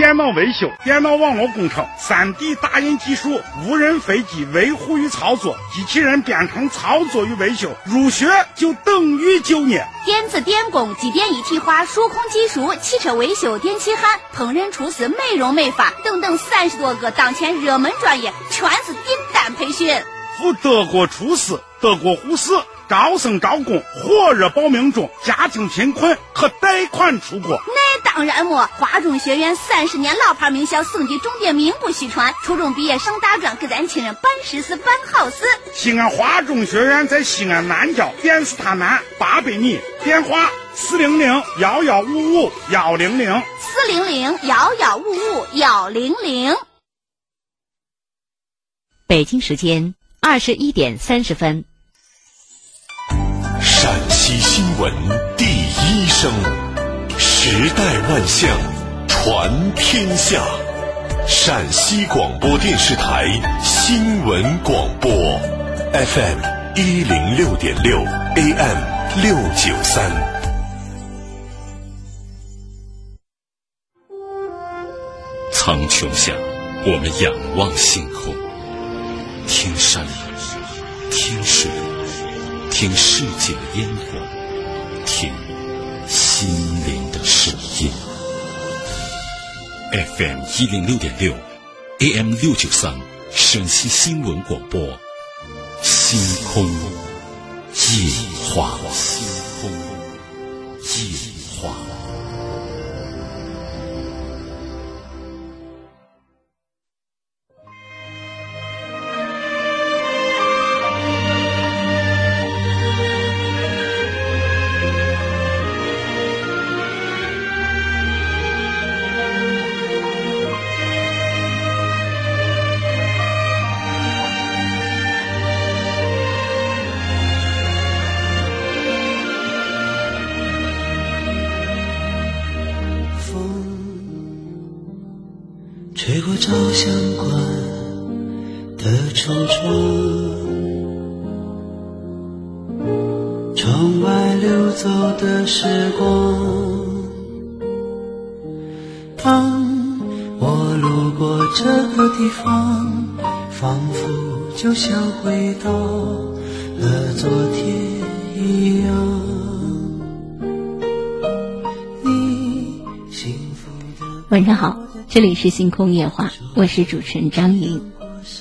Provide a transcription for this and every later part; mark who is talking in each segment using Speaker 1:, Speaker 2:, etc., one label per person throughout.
Speaker 1: 电脑维修、电脑网络工程、3D 打印技术、无人飞机维护与操作、机器人编程操作与维修，入学就等于就业。
Speaker 2: 电子电工、机电一体化、数控技术、汽车维修、电气焊、烹饪厨师、美容美发等等三十多个当前热门专业，全是订单培训。
Speaker 1: 赴德国厨师、德国护士。招生招工，火热报名中。家庭贫困可贷款出国。
Speaker 2: 那当然么，华中学院三十年老牌名校，省级重点名不虚传。初中毕业上大专，给咱亲人办实事办好事。
Speaker 1: 西安华中学院在西安南郊电视塔南八百米，电话四零零幺幺五五幺零零
Speaker 2: 四零零幺幺五五幺零零。
Speaker 3: 北京时间二十一点三十分。
Speaker 4: 陕西新闻第一声，时代万象，传天下。陕西广播电视台新闻广播，FM 一零六点六，AM 六九三。
Speaker 5: 苍穹下，我们仰望星空，听山，听水。听世界的烟火，听心灵的声音。FM 一零六点六，AM 六九三，陕西新闻广播。星空夜话，星空夜
Speaker 3: 这里是星空夜话，我是主持人张莹。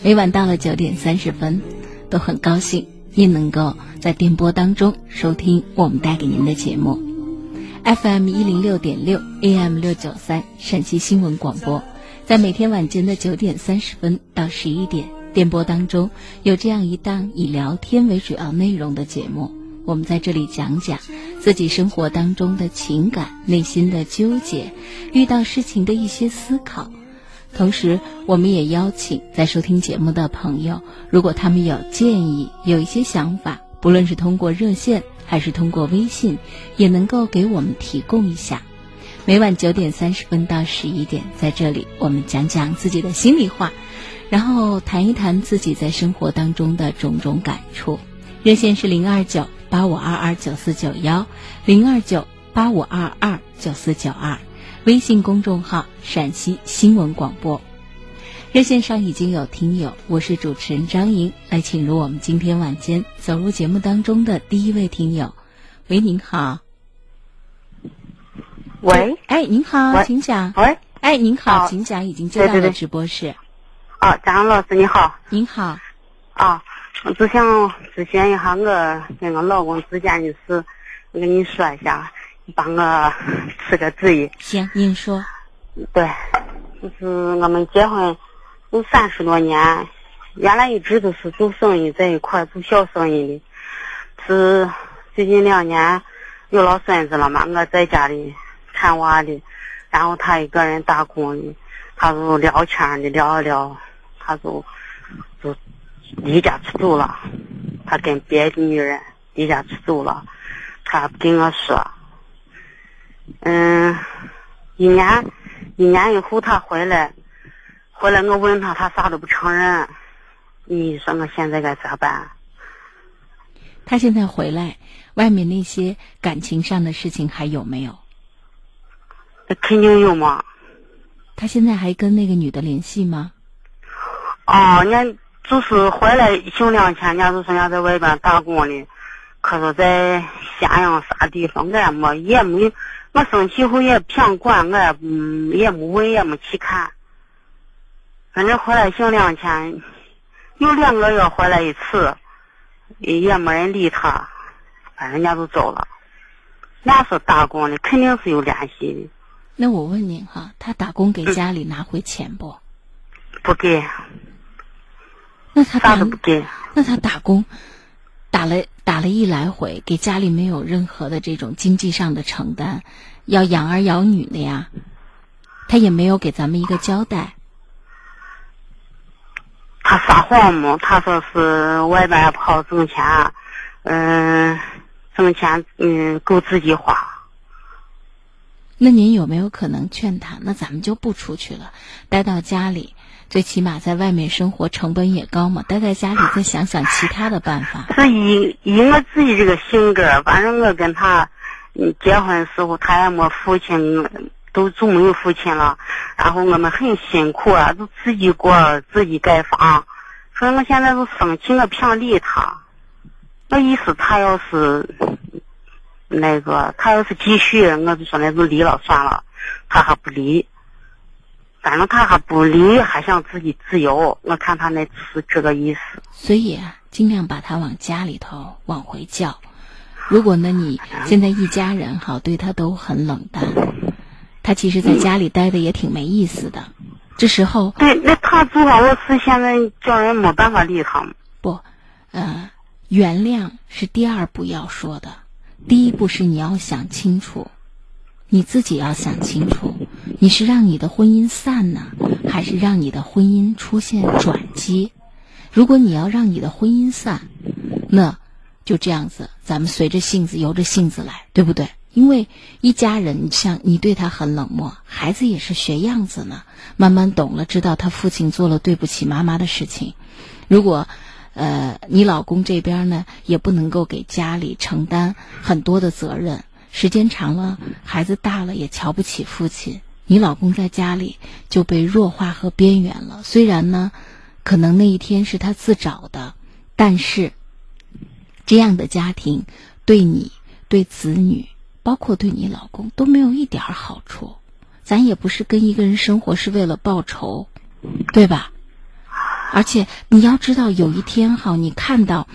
Speaker 3: 每晚到了九点三十分，都很高兴您能够在电波当中收听我们带给您的节目。FM 一零六点六，AM 六九三，陕西新闻广播，在每天晚间的九点三十分到十一点，电波当中有这样一档以聊天为主要内容的节目。我们在这里讲讲自己生活当中的情感、内心的纠结、遇到事情的一些思考。同时，我们也邀请在收听节目的朋友，如果他们有建议、有一些想法，不论是通过热线还是通过微信，也能够给我们提供一下。每晚九点三十分到十一点，在这里我们讲讲自己的心里话，然后谈一谈自己在生活当中的种种感触。热线是零二九。八五二二九四九幺零二九八五二二九四九二，微信公众号陕西新闻广播。热线上已经有听友，我是主持人张莹，来请入我们今天晚间走入节目当中的第一位听友。喂，您好。
Speaker 6: 喂，
Speaker 3: 哎，您好，请讲。
Speaker 6: 喂，
Speaker 3: 哎，您好，请讲，已经接到了直播室。
Speaker 6: 哦，张老师你好。
Speaker 3: 您好。
Speaker 6: 啊。我只想咨询一下我跟我老公之间的事，我跟你说一下，你帮我出个主意。
Speaker 3: 行，您说。
Speaker 6: 对，就是我们结婚有三十多年，原来一直都是做生意在一块做小生意的，是最近两年有了孙子了嘛，我在家里看娃的，然后他一个人打工的，他就聊天的聊一聊，他就就。离家出走了，他跟别的女人离家出走了，他不跟我说。嗯，一年一年以后他回来，回来我问他，他啥都不承认。你说我现在该咋办？
Speaker 3: 他现在回来，外面那些感情上的事情还有没有？
Speaker 6: 那肯定有嘛。
Speaker 3: 他现在还跟那个女的联系吗？
Speaker 6: 哦，人家就是回来休两天，人家就说人家在外边打工的，可是在咸阳啥地方，俺没也没，我生气后也不想管，俺嗯也没问也没去看。反正回来休两天，有两个月回来一次，也没人理他，反正人家就走了。那是打工的，肯定是有联系的。
Speaker 3: 那我问您哈，他打工给家里拿回钱不？
Speaker 6: 不给，
Speaker 3: 那他打
Speaker 6: 啥都不给。
Speaker 3: 那他打工打了打了一来回，给家里没有任何的这种经济上的承担，要养儿养女的呀，他也没有给咱们一个交代。
Speaker 6: 他撒谎嘛，他说是外边跑挣钱，嗯、挣钱嗯够自己花。
Speaker 3: 那您有没有可能劝他？那咱们就不出去了，待到家里，最起码在外面生活成本也高嘛。待在家里再想想其他的办法。
Speaker 6: 是以以我自己这个性格，反正我跟他结婚的时候，他也没父亲，都就没有父亲了。然后我们很辛苦啊，都自己过，自己盖房。所以我现在都生气，我不想理他。我意思，他要是那个，他要是继续，我就说那就离了算了。他还不离，反正他还不离，还想自己自由。我看他那是这个意思。
Speaker 3: 所以啊，尽量把他往家里头往回叫。如果呢，你现在一家人哈对他都很冷淡，他其实在家里待的也挺没意思的。这时候
Speaker 6: 对，那他做好我事，现在叫人没办法理他们。
Speaker 3: 不，呃，原谅是第二步要说的，第一步是你要想清楚，你自己要想清楚，你是让你的婚姻散呢，还是让你的婚姻出现转机？如果你要让你的婚姻散，那就这样子，咱们随着性子由着性子来，对不对？因为一家人，像你对他很冷漠，孩子也是学样子呢，慢慢懂了，知道他父亲做了对不起妈妈的事情。如果，呃，你老公这边呢，也不能够给家里承担很多的责任，时间长了，孩子大了也瞧不起父亲，你老公在家里就被弱化和边缘了。虽然呢，可能那一天是他自找的，但是这样的家庭对你、对子女。包括对你老公都没有一点好处，咱也不是跟一个人生活是为了报仇，对吧？而且你要知道，有一天哈，你看到，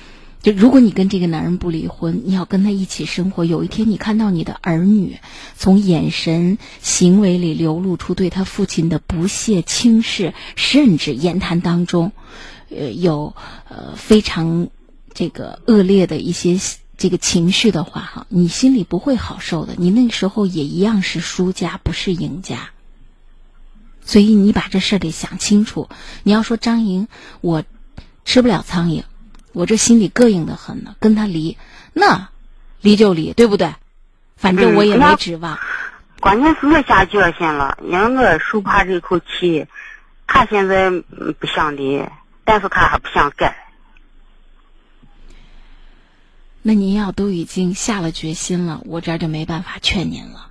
Speaker 3: 就如果你跟这个男人不离婚，你要跟他一起生活，有一天你看到你的儿女从眼神、行为里流露出对他父亲的不屑、轻视，甚至言谈当中，呃，有呃非常这个恶劣的一些。这个情绪的话，哈，你心里不会好受的。你那时候也一样是输家，不是赢家。所以你把这事儿得想清楚。你要说张莹，我吃不了苍蝇，我这心里膈应的很呢。跟他离，那离就离，对不对？反正我也没指望。
Speaker 6: 关键是我下决心了，因为我受怕这口气。他现在不想离，但是他还不想改。
Speaker 3: 那您要都已经下了决心了，我这儿就没办法劝您了。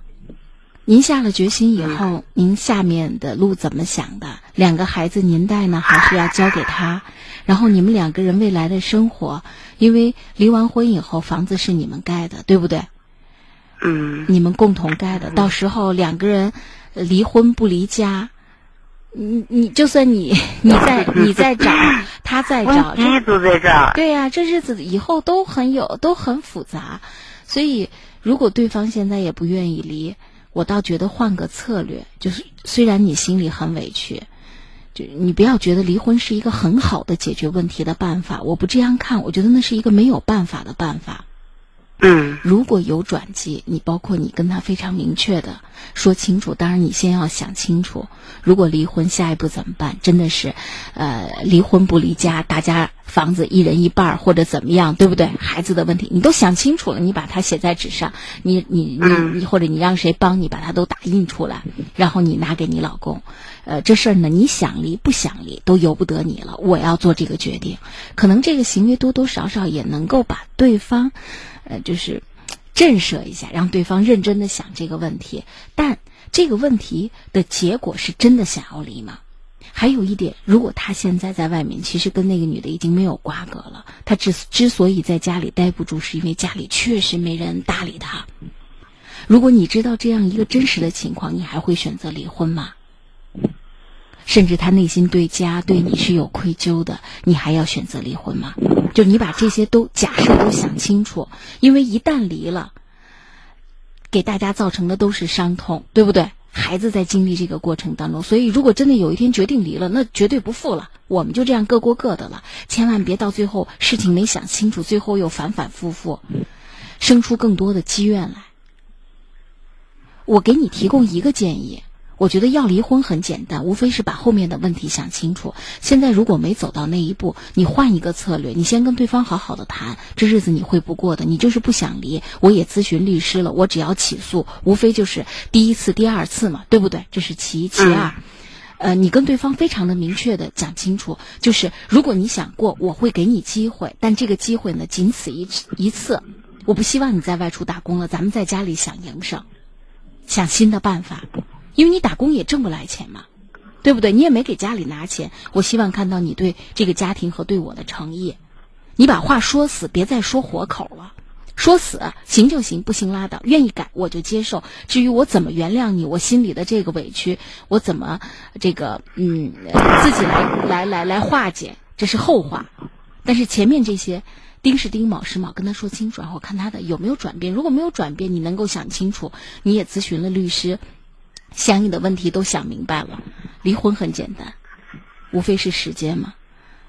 Speaker 3: 您下了决心以后，您下面的路怎么想的？两个孩子您带呢，还是要交给他？然后你们两个人未来的生活，因为离完婚以后，房子是你们盖的，对不对？
Speaker 6: 嗯。
Speaker 3: 你们共同盖的，到时候两个人离婚不离家。你你就算你 你在你在找 他在找，
Speaker 6: 这都在这儿。
Speaker 3: 对呀、这日子以后都很有都很复杂，所以如果对方现在也不愿意离，我倒觉得换个策略，就是虽然你心里很委屈，就你不要觉得离婚是一个很好的解决问题的办法，我不这样看，我觉得那是一个没有办法的办法。
Speaker 6: 嗯
Speaker 3: 如果有转机，你包括你跟他非常明确的说清楚，当然你先要想清楚，如果离婚下一步怎么办？真的是，呃，离婚不离家，大家房子一人一半儿或者怎么样，对不对？孩子的问题你都想清楚了，你把它写在纸上，你你你你或者你让谁帮你把它都打印出来，然后你拿给你老公。呃，这事儿呢，你想离不想离都由不得你了。我要做这个决定，可能这个行为多多少少也能够把对方，呃，就是震慑一下，让对方认真的想这个问题。但这个问题的结果是真的想要离吗？还有一点，如果他现在在外面，其实跟那个女的已经没有瓜葛了。他之之所以在家里待不住，是因为家里确实没人搭理他。如果你知道这样一个真实的情况，你还会选择离婚吗？甚至他内心对家对你是有愧疚的，你还要选择离婚吗？就你把这些都假设都想清楚，因为一旦离了，给大家造成的都是伤痛，对不对？孩子在经历这个过程当中，所以如果真的有一天决定离了，那绝对不复了，我们就这样各过各的了。千万别到最后事情没想清楚，最后又反反复复，生出更多的积怨来。我给你提供一个建议。我觉得要离婚很简单，无非是把后面的问题想清楚。现在如果没走到那一步，你换一个策略，你先跟对方好好的谈，这日子你会不过的。你就是不想离，我也咨询律师了，我只要起诉，无非就是第一次、第二次嘛，对不对？这是其一，其二，呃，你跟对方非常的明确的讲清楚，就是如果你想过，我会给你机会，但这个机会呢，仅此一一次，我不希望你在外出打工了，咱们在家里想营生，想新的办法。因为你打工也挣不来钱嘛，对不对？你也没给家里拿钱。我希望看到你对这个家庭和对我的诚意。你把话说死，别再说活口了。说死行就行，不行拉倒。愿意改我就接受。至于我怎么原谅你，我心里的这个委屈，我怎么这个嗯自己来来来来化解，这是后话。但是前面这些丁是丁，卯是卯，跟他说清楚，然后看他的有没有转变。如果没有转变，你能够想清楚，你也咨询了律师。相应的问题都想明白了，离婚很简单，无非是时间嘛。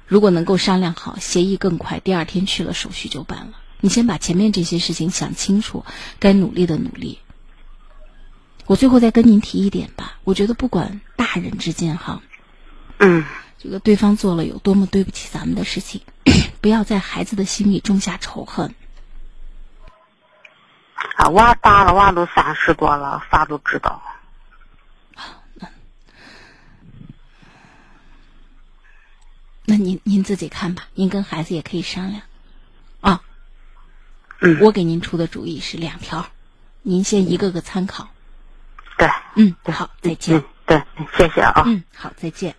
Speaker 3: 如果能够商量好，协议更快，第二天去了手续就办了。你先把前面这些事情想清楚，该努力的努力。我最后再跟您提一点吧，我觉得不管大人之间哈，
Speaker 7: 嗯，
Speaker 3: 这个对方做了有多么对不起咱们的事情，不要在孩子的心里种下仇恨。
Speaker 7: 啊，娃大了，娃都三十多了，啥都知道。
Speaker 3: 那您您自己看吧，您跟孩子也可以商量，啊，
Speaker 7: 嗯，
Speaker 3: 我给您出的主意是两条，您先一个个参考。
Speaker 7: 对，
Speaker 3: 嗯，好，再见。
Speaker 7: 嗯，对，谢谢啊。
Speaker 3: 嗯，好，再见。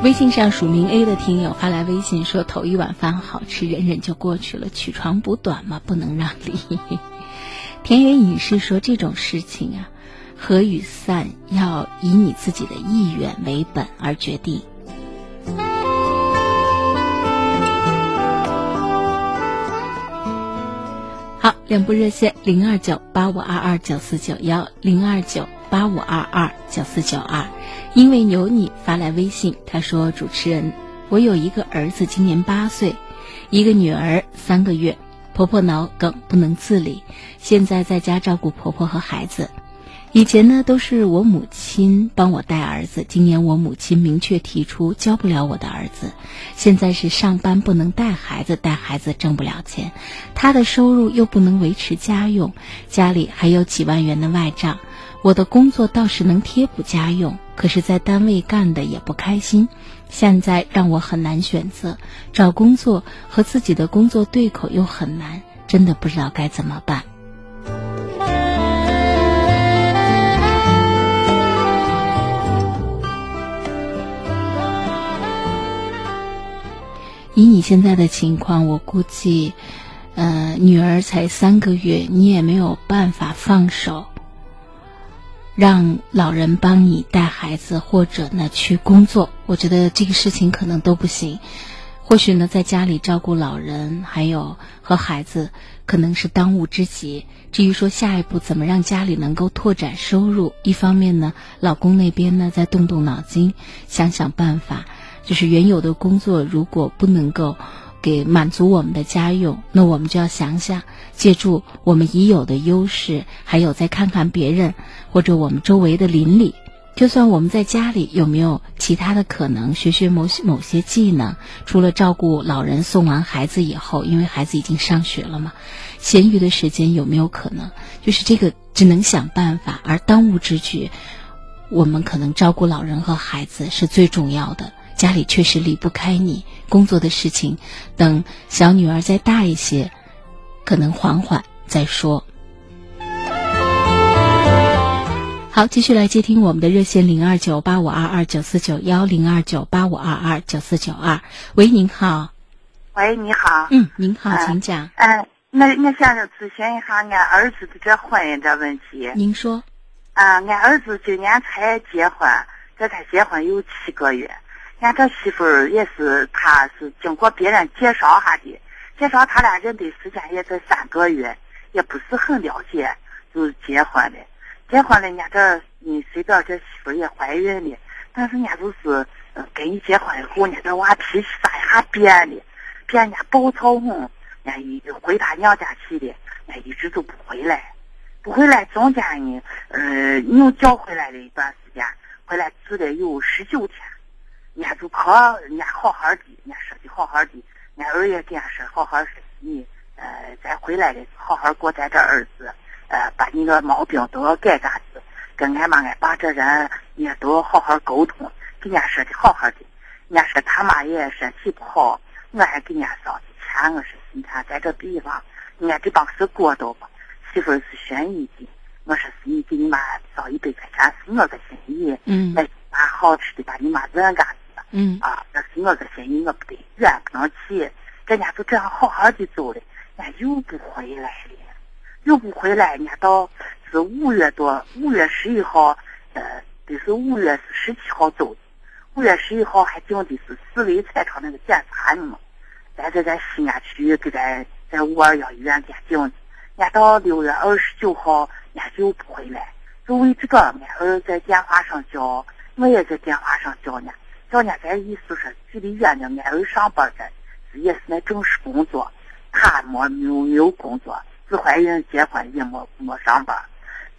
Speaker 3: 微信上署名 A 的听友发来微信说：“头一碗饭好吃，忍忍就过去了。取长补短嘛，不能让梨。”田园隐士说：“这种事情啊，合与散要以你自己的意愿为本而决定。”好，两部热线：零二九八五二二九四九幺，零二九八五二二九四九二。因为有你发来微信，他说：“主持人，我有一个儿子，今年八岁，一个女儿三个月，婆婆脑梗不能自理，现在在家照顾婆婆和孩子。以前呢都是我母亲帮我带儿子，今年我母亲明确提出教不了我的儿子，现在是上班不能带孩子，带孩子挣不了钱，他的收入又不能维持家用，家里还有几万元的外账。”我的工作倒是能贴补家用，可是，在单位干的也不开心。现在让我很难选择，找工作和自己的工作对口又很难，真的不知道该怎么办。以你现在的情况，我估计，呃，女儿才三个月，你也没有办法放手。让老人帮你带孩子，或者呢去工作，我觉得这个事情可能都不行。或许呢，在家里照顾老人，还有和孩子，可能是当务之急。至于说下一步怎么让家里能够拓展收入，一方面呢，老公那边呢再动动脑筋，想想办法。就是原有的工作如果不能够。给满足我们的家用，那我们就要想想，借助我们已有的优势，还有再看看别人或者我们周围的邻里，就算我们在家里有没有其他的可能，学学某些某些技能，除了照顾老人，送完孩子以后，因为孩子已经上学了嘛，闲余的时间有没有可能，就是这个。只能想办法，而当务之急，我们可能照顾老人和孩子是最重要的。家里确实离不开你，工作的事情，等小女儿再大一些，可能缓缓再说。好，继续来接听我们的热线零二九八五二二九四九幺零二九八五二二九四九二。喂，您好。
Speaker 8: 喂，你好。
Speaker 3: 嗯，您好，请讲。
Speaker 8: 嗯，那我想咨询一下俺儿子的这婚姻这问题。
Speaker 3: 您说。
Speaker 8: 啊，俺儿子今年才结婚，这才结婚有七个月。俺这媳妇儿也是，他是经过别人介绍哈的，介绍他俩认的时间也才三个月，也不是很了解，就结婚了。结婚了，人家这你随便这媳妇也怀孕了，但是人家就是，嗯，跟你结婚以后，人家这娃脾气咋样变的，变人家暴躁很，人家一回他娘家去的，人家一直都不回来，不回来，中间呢，呃，又叫回来了一段时间，回来住了有十九天，人家就可人家好好的，人家说的好好的，人家儿也跟人家说好好说你，呃，咱回来的好好过咱这日子。呃，把你个毛病都要改改子，跟俺妈俺爸这人也都好好沟通，跟人家说的好好的。人家说他妈也身体不好，我还给人家说的钱，我说你看在这地方，人家这帮事过到吧，媳妇是选你的，我说是你给你妈烧一百块钱是我的心意，
Speaker 3: 嗯，
Speaker 8: 买把好吃的把你妈认干子，
Speaker 3: 嗯，
Speaker 8: 啊，那是我的心意，我不得远不能去，人家就这样好好的走了，人家又不回来了。又不回来，人家到是五月多，五月十一号，呃，得是五月十七号走的。五月十一号还定的是四维彩超那个检查呢嘛，咱这咱西安区给咱在五二幺医院给定的。人家到六月二十九号，人家就不回来。就为这个，俺儿在电话上叫，我也在电话上叫呢。叫呢，咱意思说距离远的，俺儿上班的，也是那正式工作，他没没有没有工作。自怀孕结婚也没没上班，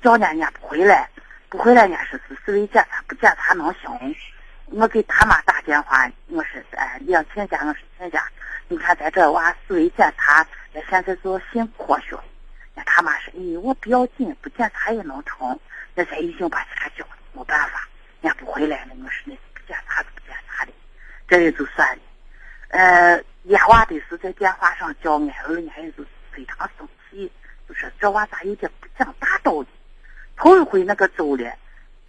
Speaker 8: 叫人家不回来，不回来人家说是思维检查不检查能行？我给他妈打电话，我说哎，你要请假，我说请假。你看咱这娃思维检查，咱现在做新科学。那他妈说，哎，我不要紧，不检查也能成。那咱已经把钱交了，没办法，人家不回来了。我说那不检查不，这也就算了。呃，眼娃的是在电话上叫俺儿，人家也就非常生气。就是这娃咋有点不讲大道理？头一回那个走了，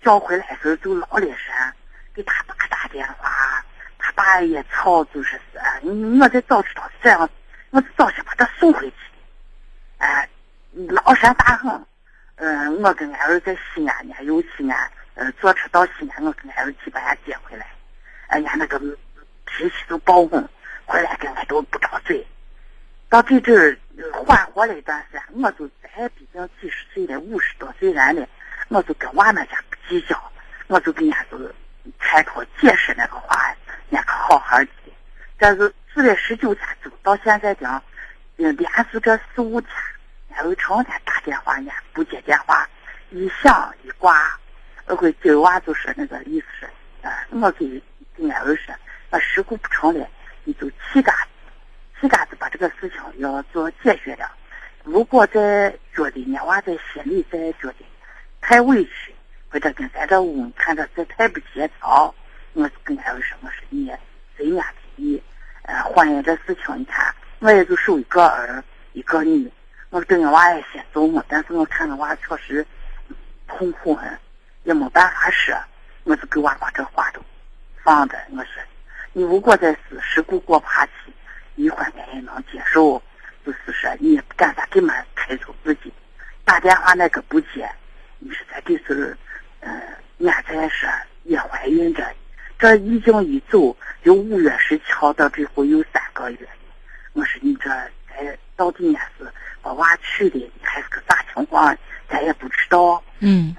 Speaker 8: 叫回来时候就老脸山，给他爸打电话，他爸也吵，就是是，我再早知道这样，我早先把他送回去。哎，老山大很。嗯，我跟俺儿在西安呢，由西安，呃，坐车到西安，我跟俺儿去把俺接回来。哎呀，那个脾气都暴猛，回来跟俺都不张嘴。到这阵缓和了一段时间，我就咱毕竟几十岁了，五十多岁人了，我就跟娃那家不计较，我就跟人家就开口解释那个话，人家可好好的。但是住了十九天，走到现在讲，嗯，连续这四五天，然后成天打电话，人家不接电话，一响一挂，我会今娃就说那个意思是，呃，我给跟俺儿说，那事故不成了，你就气干。自家子把这个事情要做解决了。如果在觉得伢娃在心里在觉得太委屈，或者跟咱这屋看着这太不协调，我就跟俺说，我说你随伢提议。呃，婚姻这事情，你看我也就收一个儿一个女，我跟俺娃也先走嘛。但是我看着娃确实痛苦很，也没办法说，我就给娃把这话都放着。我说，你如果在是事故过爬期。离婚俺也能接受，就是说你也不敢咋给们开除自己，打电话那个不接，你说咱这是，嗯，俺在说也怀孕着，这已经一走就五月十七号到最后有三个月，我说你这咱到底俺是把娃娶的还是个啥情况，咱也不知道。
Speaker 3: 嗯，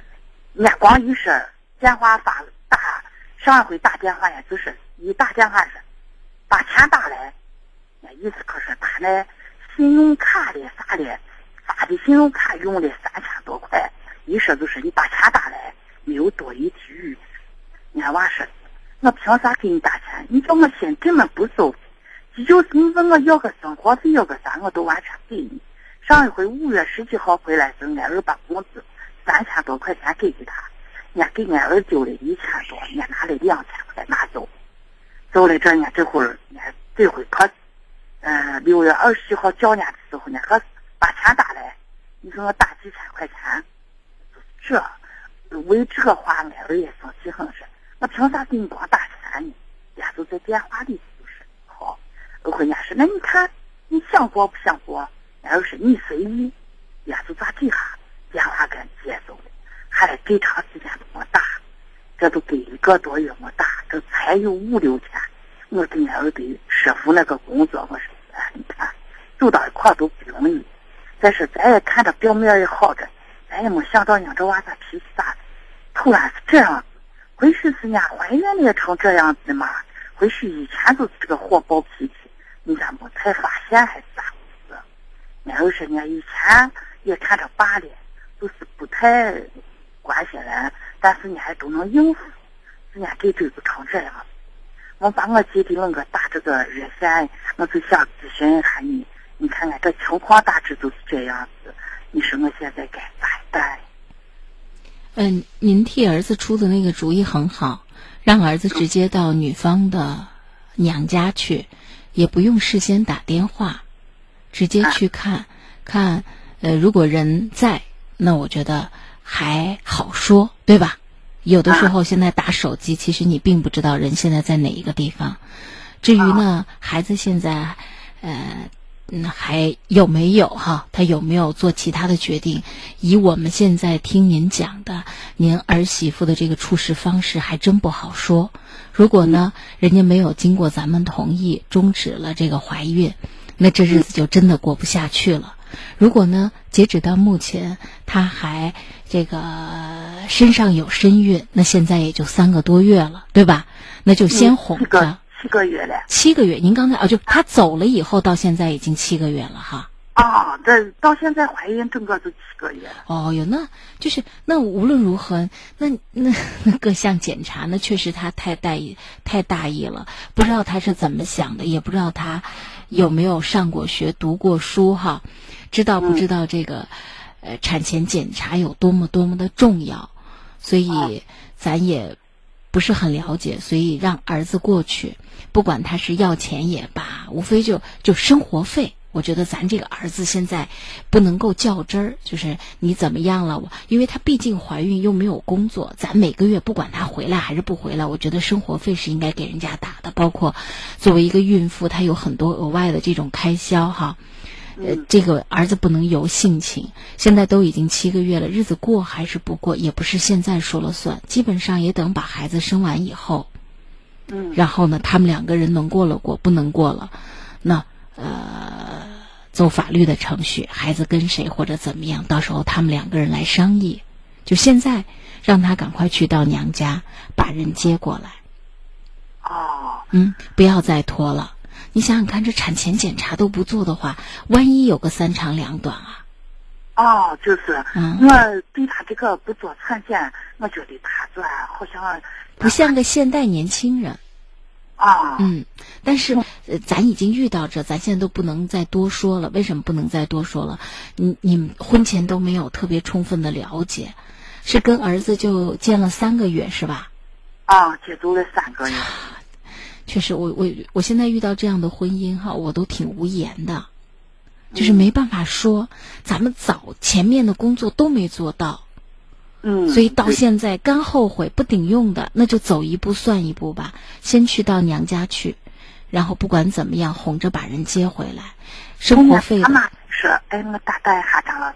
Speaker 8: 俺光一说电话发打上一回打电话呀，就是一打电话是把钱打来。那意思可是他那信用卡的啥的发的信用卡用了三千多块，一说就是你把钱打来没有多余的余。俺娃说，我凭啥给你打钱？你叫我心根本不收，这就是你问我要个生活费要个啥，我都完全给你。上一回五月十几号回来时，俺儿把工资三千多块钱给给他，人家给俺儿丢了一千多，人家拿了两千块拿走，走了这人家这会儿，人家这回可，嗯，六月二十号交年的时候呢，可把钱打来，你说我打几千块钱，这为这个话俺儿也生气很是，我凭啥给你光打钱呢？人家就在电话里就是好，我回家说那你看你想过不想过？俺儿说你随意，人家就咋这下电话给接走了，还得给长时间都没打，这都给一个多月没打，这才有五六天。我跟俺儿子说服那个工作，我说哎，你看走到一块都不容易。再说咱也看着表面也好着，咱也没想到人这娃咋脾气咋的，突然是这样，回去是人家怀孕了也成这样子嘛？回去以前就是这个火爆脾气，你咋没才发现还是咋回事？俺儿说人家以前也看着罢了，就是不太关心人，但是你还都能应付，人家这就是成这样。我把我姐的那个打这个热线，我就想咨询一下你，你看看这情况大致就是这样子，你说我现在该咋办？
Speaker 3: 嗯，您替儿子出的那个主意很好，让儿子直接到女方的娘家去，也不用事先打电话，直接去看，看，呃，如果人在，那我觉得还好说，对吧？有的时候现在打手机，其实你并不知道人现在在哪一个地方。至于呢，孩子现在，呃，嗯，还有没有哈？他有没有做其他的决定？以我们现在听您讲的，您儿媳妇的这个处事方式，还真不好说。如果呢，人家没有经过咱们同意终止了这个怀孕，那这日子就真的过不下去了。如果呢，截止到目前，他还这个身上有身孕，那现在也就三个多月了，对吧？那就先哄
Speaker 8: 七个七个月了。
Speaker 3: 七个月，您刚才啊，就他走了以后，到现在已经七个月了哈。
Speaker 8: 啊，这到现在怀孕整个就七个月了。
Speaker 3: 哦哟，那就是那无论如何，那那那各项检查，那确实他太大意太大意了，不知道他是怎么想的，也不知道他有没有上过学、读过书哈。知道不知道这个，呃，产前检查有多么多么的重要，所以咱也不是很了解，所以让儿子过去，不管他是要钱也罢，无非就就生活费。我觉得咱这个儿子现在不能够较真儿，就是你怎么样了？我因为他毕竟怀孕又没有工作，咱每个月不管他回来还是不回来，我觉得生活费是应该给人家打的。包括作为一个孕妇，她有很多额外的这种开销哈。呃，这个儿子不能有性情，现在都已经七个月了，日子过还是不过，也不是现在说了算，基本上也等把孩子生完以后，
Speaker 8: 嗯，
Speaker 3: 然后呢，他们两个人能过了过，不能过了，那呃，走法律的程序，孩子跟谁或者怎么样，到时候他们两个人来商议。就现在，让他赶快去到娘家把人接过来。
Speaker 8: 哦，
Speaker 3: 嗯，不要再拖了。你想想看，这产前检查都不做的话，万一有个三长两短啊！
Speaker 8: 哦，就是，
Speaker 3: 嗯
Speaker 8: 我对他这个不做产检，我觉得他这好像
Speaker 3: 不像个现代年轻人。
Speaker 8: 啊，
Speaker 3: 嗯，但是呃，咱已经遇到这，咱现在都不能再多说了。为什么不能再多说了？你你们婚前都没有特别充分的了解，是跟儿子就见了三个月是吧？
Speaker 8: 啊，接走了三个月，
Speaker 3: 确实，我我我现在遇到这样的婚姻哈，我都挺无言的，就是没办法说，咱们早前面的工作都没做到，
Speaker 8: 嗯，
Speaker 3: 所以到现在干后悔不顶用的，那就走一步算一步吧，先去到娘家去，然后不管怎么样哄着把人接回来，生活费
Speaker 8: 他妈说，哎，我打断一下张老师，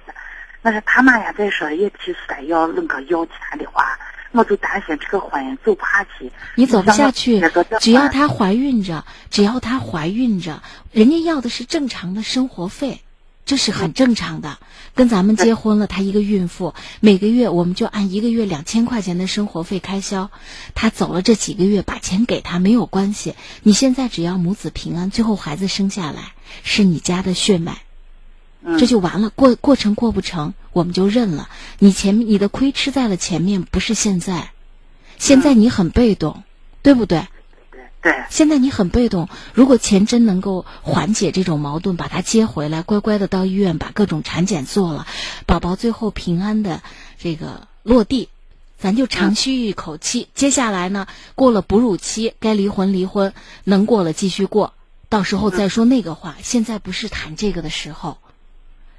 Speaker 8: 那是他妈呀在说，也提出来要那个要钱的话，我就担心这个婚姻走不下去。
Speaker 3: 你走不下去只要她怀孕着，只要她怀孕着，人家要的是正常的生活费，这是很正常的。跟咱们结婚了，她一个孕妇，每个月我们就按一个月两千块钱的生活费开销。她走了这几个月，把钱给她没有关系。你现在只要母子平安，最后孩子生下来是你家的血脉，
Speaker 8: 嗯
Speaker 3: 这就完了。过过程过不成，我们就认了。你前面你的亏吃在了前面，不是现在。现在你很被动，对不对？
Speaker 8: 对，
Speaker 3: 现在你很被动，如果钱真能够缓解这种矛盾，把他接回来，乖乖的到医院把各种产检做了，宝宝最后平安的这个落地，咱就长吁一口气。接下来呢，过了哺乳期，该离婚离婚，能过了继续过，到时候再说那个话。现在不是谈这个的时候。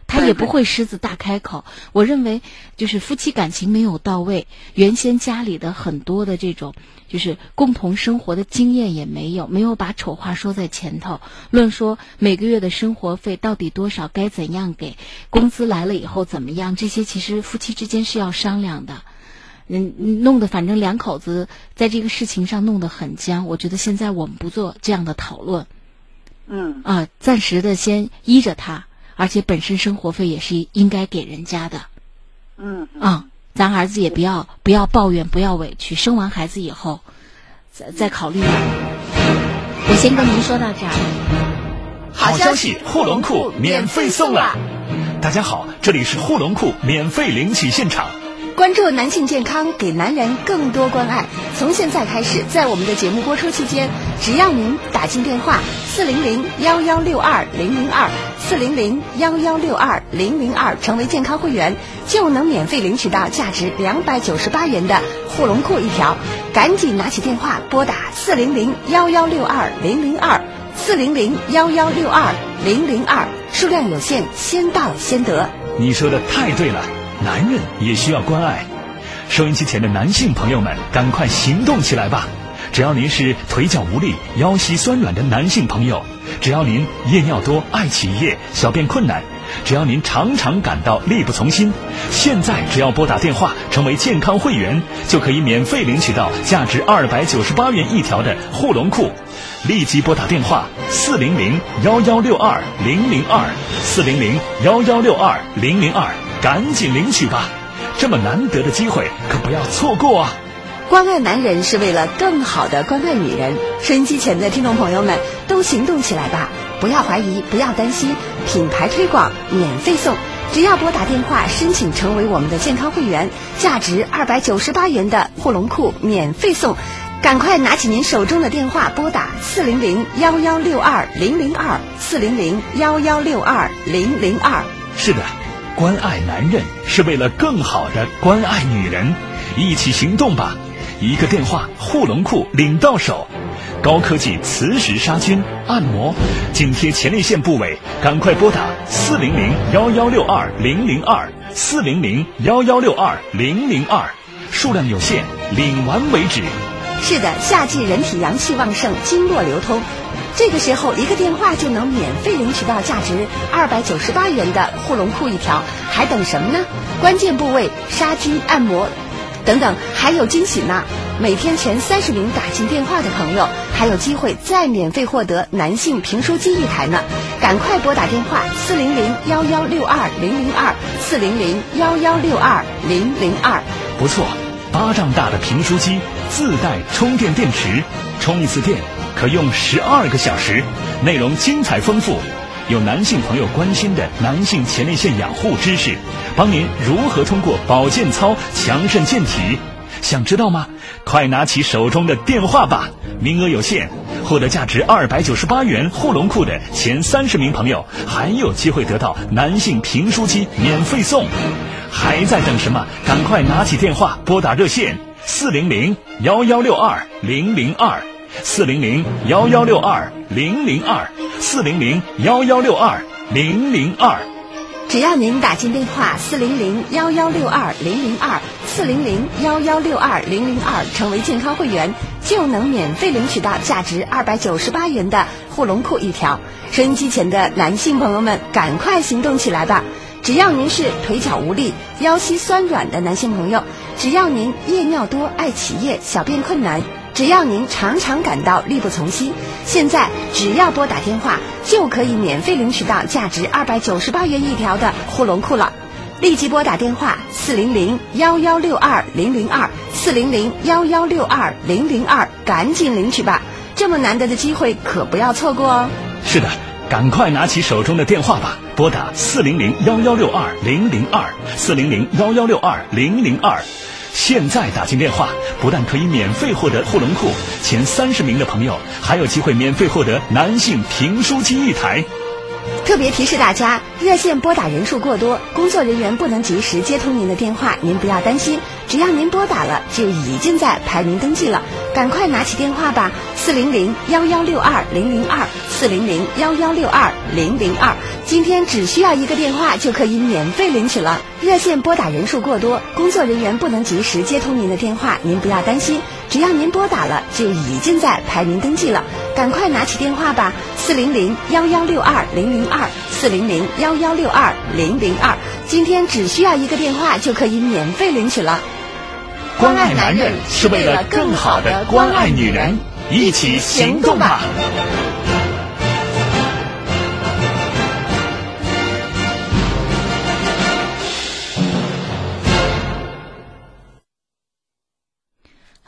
Speaker 3: 他也不会狮子大开口。我认为，就是夫妻感情没有到位，原先家里的很多的这种，就是共同生活的经验也没有，没有把丑话说在前头。论说每个月的生活费到底多少，该怎样给，工资来了以后怎么样，这些其实夫妻之间是要商量的。嗯，弄得反正两口子在这个事情上弄得很僵。我觉得现在我们不做这样的讨论。
Speaker 8: 嗯
Speaker 3: 啊，暂时的先依着他。而且本身生活费也是应该给人家的，
Speaker 8: 嗯
Speaker 3: 啊，咱儿子也不要不要抱怨，不要委屈，生完孩子以后，再再考虑。我先跟您说到这儿。
Speaker 9: 好消息，护龙库免费送了！大家好，这里是护龙库免费领取现场。
Speaker 10: 关注男性健康，给男人更多关爱。从现在开始，在我们的节目播出期间，只要您打进电话四零零幺幺六二零零二四零零幺幺六二零零二，成为健康会员，就能免费领取到价值两百九十八元的护龙裤一条。赶紧拿起电话拨打四零零幺幺六二零零二四零零幺幺六二零零二，数量有限，先到先得。
Speaker 9: 你说的太对了。男人也需要关爱，收音机前的男性朋友们，赶快行动起来吧！只要您是腿脚无力、腰膝酸软的男性朋友，只要您夜尿多、爱起夜、小便困难，只要您常常感到力不从心，现在只要拨打电话成为健康会员，就可以免费领取到价值二百九十八元一条的护龙裤。立即拨打电话四零零幺幺六二零零二四零零幺幺六二零零二。赶紧领取吧，这么难得的机会可不要错过啊！
Speaker 10: 关爱男人是为了更好的关爱女人。收音机前的听众朋友们，都行动起来吧！不要怀疑，不要担心，品牌推广免费送，只要拨打电话申请成为我们的健康会员，价值二百九十八元的护龙裤免费送。赶快拿起您手中的电话，拨打四零零幺幺六二零零二四零零幺幺六二零零二。
Speaker 9: 是的。关爱男人是为了更好的关爱女人，一起行动吧！一个电话，护龙裤领到手，高科技磁石杀菌按摩，紧贴前列腺部位，赶快拨打四零零幺幺六二零零二四零零幺幺六二零零二，数量有限，领完为止。
Speaker 10: 是的，夏季人体阳气旺盛，经络流通。这个时候，一个电话就能免费领取到价值二百九十八元的护龙裤一条，还等什么呢？关键部位杀菌按摩，等等，还有惊喜呢！每天前三十名打进电话的朋友，还有机会再免费获得男性评书机一台呢！赶快拨打电话四零零幺幺六二零零二四零零幺幺六二零零二。
Speaker 9: 不错，巴掌大的评书机，自带充电电池，充一次电。可用十二个小时，内容精彩丰富，有男性朋友关心的男性前列腺养护知识，帮您如何通过保健操强肾健体，想知道吗？快拿起手中的电话吧，名额有限，获得价值二百九十八元护龙裤的前三十名朋友还有机会得到男性评书机免费送，还在等什么？赶快拿起电话拨打热线四零零幺幺六二零零二。四零零幺幺六二零零二，四零零幺幺六二零零二。
Speaker 10: 只要您打进电话四零零幺幺六二零零二，四零零幺幺六二零零二，成为健康会员，就能免费领取到价值二百九十八元的护龙裤一条。收音机前的男性朋友们，赶快行动起来吧！只要您是腿脚无力、腰膝酸软的男性朋友，只要您夜尿多、爱起夜、小便困难。只要您常常感到力不从心，现在只要拨打电话就可以免费领取到价值二百九十八元一条的护龙裤了。立即拨打电话四零零幺幺六二零零二四零零幺幺六二零零二，赶紧领取吧！这么难得的机会可不要错过哦。
Speaker 9: 是的，赶快拿起手中的电话吧，拨打四零零幺幺六二零零二四零零幺幺六二零零二。现在打进电话，不但可以免费获得护龙裤，前三十名的朋友还有机会免费获得男性评书机一台。
Speaker 10: 特别提示大家，热线拨打人数过多，工作人员不能及时接通您的电话，您不要担心，只要您拨打了，就已经在排名登记了，赶快拿起电话吧，四零零幺幺六二零零二，四零零幺幺六二零零二，今天只需要一个电话就可以免费领取了。热线拨打人数过多，工作人员不能及时接通您的电话，您不要担心，只要您拨打了，就已经在排名登记了，赶快拿起电话吧，四零零幺幺六二零零二，四零零幺幺六二零零二，今天只需要一个电话就可以免费领取了。
Speaker 9: 关爱男人是为了更好的关爱女人，一起行动吧！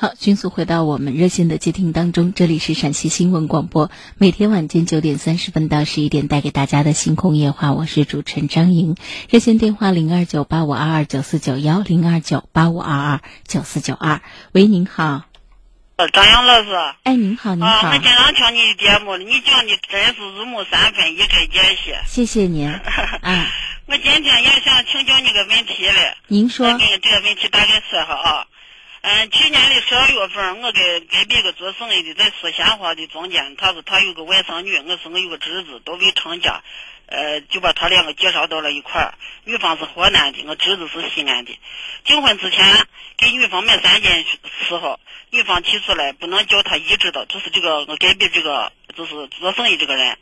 Speaker 3: 好，迅速回到我们热线的接听当中，这里是陕西新闻广播，每天晚间九点三十分到十一点带给大家的星空夜话，我是主持人张莹，热线电话零二九八五二二九四九幺零二九八五二二九四九二，喂，您好，
Speaker 11: 呃，张杨老师，
Speaker 3: 哎，您好，您
Speaker 11: 啊，
Speaker 3: 好，
Speaker 11: 我经常听你的节目，你讲的真是入木三分，一针见血。
Speaker 3: 谢谢您，啊，
Speaker 11: 我今天也想请教你个问题嘞，
Speaker 3: 您说。
Speaker 11: 我，给这个问题大概说下啊。嗯，去年的十二月份，我给隔壁个做生意的在四鲜花的中间，他说他有个外甥女，我是我有个侄子，都未成家，呃，就把他两个介绍到了一块儿。女方是河南的，我侄子是西安的。结婚之前给女方买三件时候，女方提出来不能叫他姨知道，就是这个我隔壁这个就是做生意这个人，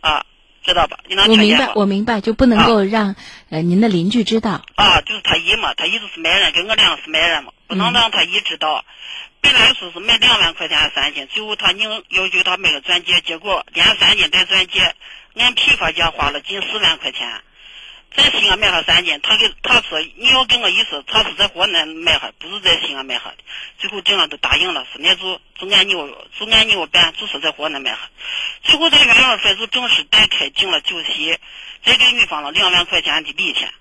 Speaker 11: 啊，知道吧？你能
Speaker 3: 我明白？我明白，就不能够让、呃您的邻居知道，
Speaker 11: 啊，就是他姨嘛，他姨就是买人，跟我两个是买人嘛，不能让他姨知道。本来说是买两万块钱三金，最后他硬要求他买个钻戒，结果连三金带钻戒，按批发价花了近四万块钱。在西安买下三斤，他给他说你要跟我意思，他是在河南买下，不是在西安买下的。最后这样都答应了，是那就就按你我就按你我办，就是在河南买下。最后在元月份就正式带开进了酒席，再给女方了两万块钱的礼钱。